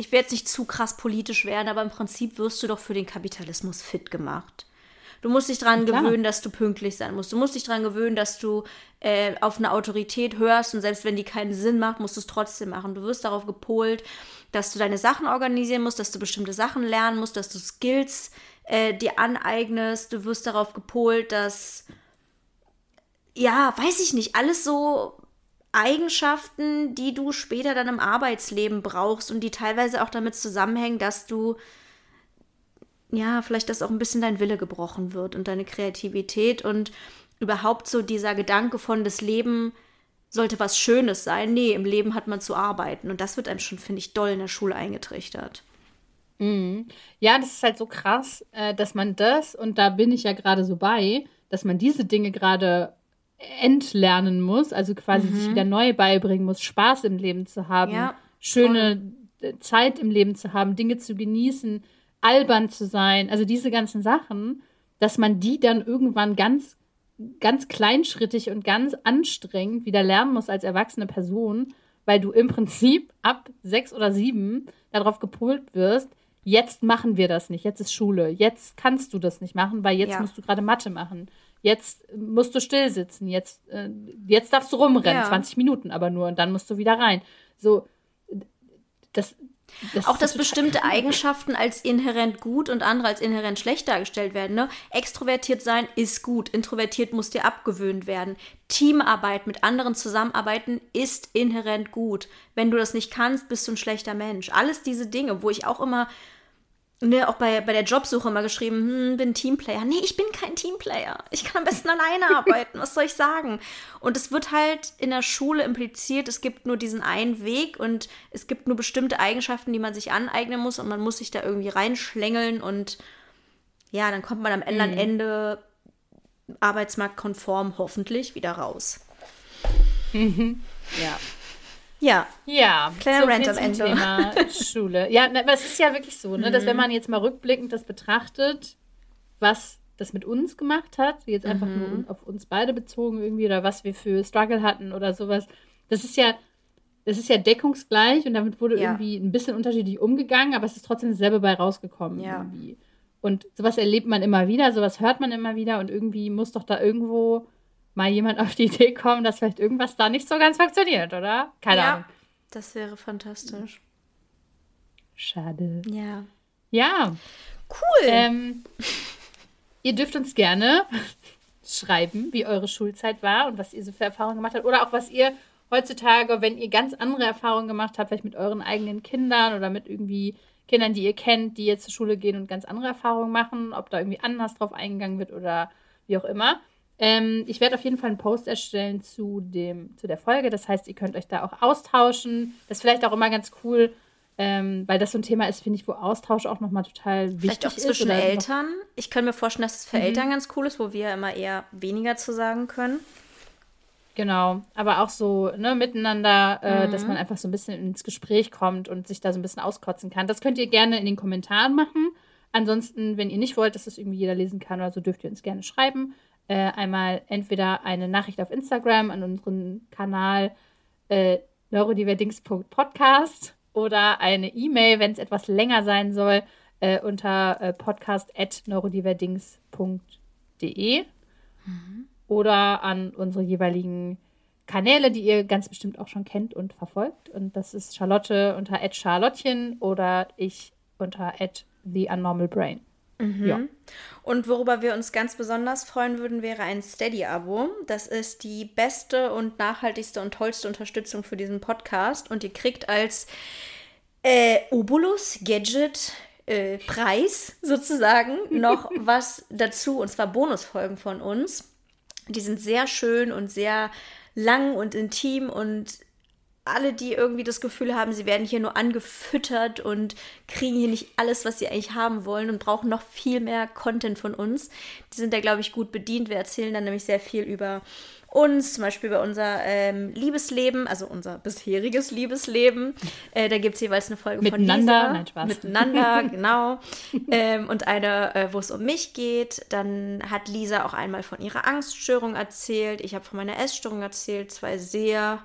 ich werde jetzt nicht zu krass politisch werden, aber im Prinzip wirst du doch für den Kapitalismus fit gemacht. Du musst dich daran gewöhnen, dass du pünktlich sein musst. Du musst dich daran gewöhnen, dass du äh, auf eine Autorität hörst und selbst wenn die keinen Sinn macht, musst du es trotzdem machen. Du wirst darauf gepolt, dass du deine Sachen organisieren musst, dass du bestimmte Sachen lernen musst, dass du Skills äh, dir aneignest. Du wirst darauf gepolt, dass, ja, weiß ich nicht, alles so Eigenschaften, die du später dann im Arbeitsleben brauchst und die teilweise auch damit zusammenhängen, dass du ja, vielleicht dass auch ein bisschen dein Wille gebrochen wird und deine Kreativität und überhaupt so dieser Gedanke von das Leben sollte was Schönes sein. Nee, im Leben hat man zu arbeiten und das wird einem schon, finde ich, doll in der Schule eingetrichtert. Mhm. Ja, das ist halt so krass, äh, dass man das, und da bin ich ja gerade so bei, dass man diese Dinge gerade entlernen muss, also quasi mhm. sich wieder neu beibringen muss, Spaß im Leben zu haben, ja, schöne voll. Zeit im Leben zu haben, Dinge zu genießen, albern zu sein, also diese ganzen Sachen, dass man die dann irgendwann ganz, ganz kleinschrittig und ganz anstrengend wieder lernen muss als erwachsene Person, weil du im Prinzip ab sechs oder sieben darauf gepolt wirst, jetzt machen wir das nicht, jetzt ist Schule, jetzt kannst du das nicht machen, weil jetzt ja. musst du gerade Mathe machen jetzt musst du still sitzen, jetzt, äh, jetzt darfst du rumrennen, ja. 20 Minuten aber nur und dann musst du wieder rein. So, das. das auch dass bestimmte. Eigenschaften als inhärent gut und andere als inhärent schlecht dargestellt werden. Ne? Extrovertiert sein ist gut, introvertiert muss dir abgewöhnt werden. Teamarbeit mit anderen zusammenarbeiten ist inhärent gut. Wenn du das nicht kannst, bist du ein schlechter Mensch. Alles diese Dinge, wo ich auch immer ne, auch bei, bei der Jobsuche immer geschrieben, hm, bin Teamplayer. Nee, ich bin kein Teamplayer. Ich kann am besten alleine arbeiten. Was soll ich sagen? Und es wird halt in der Schule impliziert, es gibt nur diesen einen Weg und es gibt nur bestimmte Eigenschaften, die man sich aneignen muss und man muss sich da irgendwie reinschlängeln und ja, dann kommt man am Ende, mhm. Ende arbeitsmarktkonform hoffentlich wieder raus. Mhm. Ja. Ja. Ja. Kleiner so Rant am Ende. Thema Schule. Ja, aber es ist ja wirklich so, ne, dass wenn mhm. man jetzt mal rückblickend das betrachtet, was das mit uns gemacht hat, jetzt einfach mhm. nur auf uns beide bezogen irgendwie oder was wir für Struggle hatten oder sowas, das ist ja, das ist ja deckungsgleich und damit wurde ja. irgendwie ein bisschen unterschiedlich umgegangen, aber es ist trotzdem dasselbe bei rausgekommen ja. irgendwie. Und sowas erlebt man immer wieder, sowas hört man immer wieder und irgendwie muss doch da irgendwo mal jemand auf die Idee kommen, dass vielleicht irgendwas da nicht so ganz funktioniert, oder? Keine ja, Ahnung. Das wäre fantastisch. Schade. Ja. Ja. Cool. Ähm, ihr dürft uns gerne schreiben, wie eure Schulzeit war und was ihr so für Erfahrungen gemacht habt oder auch was ihr heutzutage, wenn ihr ganz andere Erfahrungen gemacht habt, vielleicht mit euren eigenen Kindern oder mit irgendwie Kindern, die ihr kennt, die jetzt zur Schule gehen und ganz andere Erfahrungen machen, ob da irgendwie anders drauf eingegangen wird oder wie auch immer. Ähm, ich werde auf jeden Fall einen Post erstellen zu, dem, zu der Folge. Das heißt, ihr könnt euch da auch austauschen. Das ist vielleicht auch immer ganz cool, ähm, weil das so ein Thema ist, finde ich, wo Austausch auch nochmal total wichtig Vielleicht auch zwischen ist, Eltern. Ich kann mir vorstellen, dass es für mhm. Eltern ganz cool ist, wo wir immer eher weniger zu sagen können. Genau, aber auch so ne, miteinander, äh, mhm. dass man einfach so ein bisschen ins Gespräch kommt und sich da so ein bisschen auskotzen kann. Das könnt ihr gerne in den Kommentaren machen. Ansonsten, wenn ihr nicht wollt, dass das irgendwie jeder lesen kann oder so, dürft ihr uns gerne schreiben. Äh, einmal entweder eine Nachricht auf Instagram an unseren Kanal äh, neurodiverdings.podcast oder eine E-Mail, wenn es etwas länger sein soll, äh, unter äh, podcast.neurodiverdings.de. Mhm oder an unsere jeweiligen Kanäle, die ihr ganz bestimmt auch schon kennt und verfolgt. Und das ist Charlotte unter Charlottchen oder ich unter The Unnormal Brain. Mhm. Ja. Und worüber wir uns ganz besonders freuen würden, wäre ein Steady-Abo. Das ist die beste und nachhaltigste und tollste Unterstützung für diesen Podcast. Und ihr kriegt als äh, Obolus Gadget äh, Preis sozusagen noch was dazu, und zwar Bonusfolgen von uns. Die sind sehr schön und sehr lang und intim und alle, die irgendwie das Gefühl haben, sie werden hier nur angefüttert und kriegen hier nicht alles, was sie eigentlich haben wollen und brauchen noch viel mehr Content von uns, die sind da, glaube ich, gut bedient. Wir erzählen dann nämlich sehr viel über uns, zum Beispiel über unser ähm, Liebesleben, also unser bisheriges Liebesleben. Äh, da gibt es jeweils eine Folge Miteinander, von Lisa. Nein, Spaß. Miteinander, genau. ähm, und eine, äh, wo es um mich geht. Dann hat Lisa auch einmal von ihrer Angststörung erzählt. Ich habe von meiner Essstörung erzählt. Zwei sehr,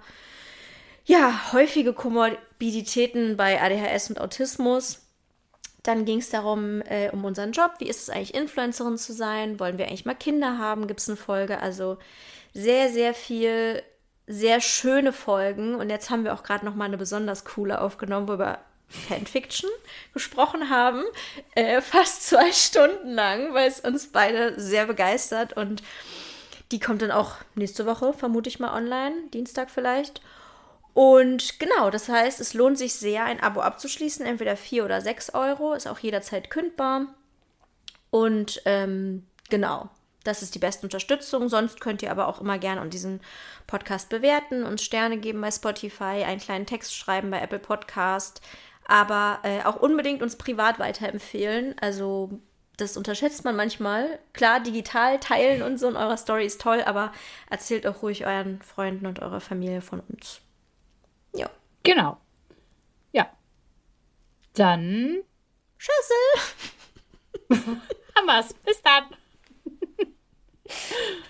ja, häufige Komorbiditäten bei ADHS und Autismus. Dann ging es darum, äh, um unseren Job. Wie ist es eigentlich, Influencerin zu sein? Wollen wir eigentlich mal Kinder haben? Gibt es eine Folge? Also sehr, sehr viel, sehr schöne Folgen. Und jetzt haben wir auch gerade noch mal eine besonders coole aufgenommen, wo wir Fanfiction gesprochen haben. Äh, fast zwei Stunden lang, weil es uns beide sehr begeistert. Und die kommt dann auch nächste Woche, vermute ich mal, online. Dienstag vielleicht. Und genau, das heißt, es lohnt sich sehr, ein Abo abzuschließen, entweder 4 oder 6 Euro, ist auch jederzeit kündbar. Und ähm, genau, das ist die beste Unterstützung. Sonst könnt ihr aber auch immer gerne diesen Podcast bewerten, uns Sterne geben bei Spotify, einen kleinen Text schreiben bei Apple Podcast, aber äh, auch unbedingt uns privat weiterempfehlen. Also das unterschätzt man manchmal. Klar, digital teilen und so in eurer Story ist toll, aber erzählt auch ruhig euren Freunden und eurer Familie von uns. Genau. Ja. Dann. Schüssel! Hammers. Bis dann.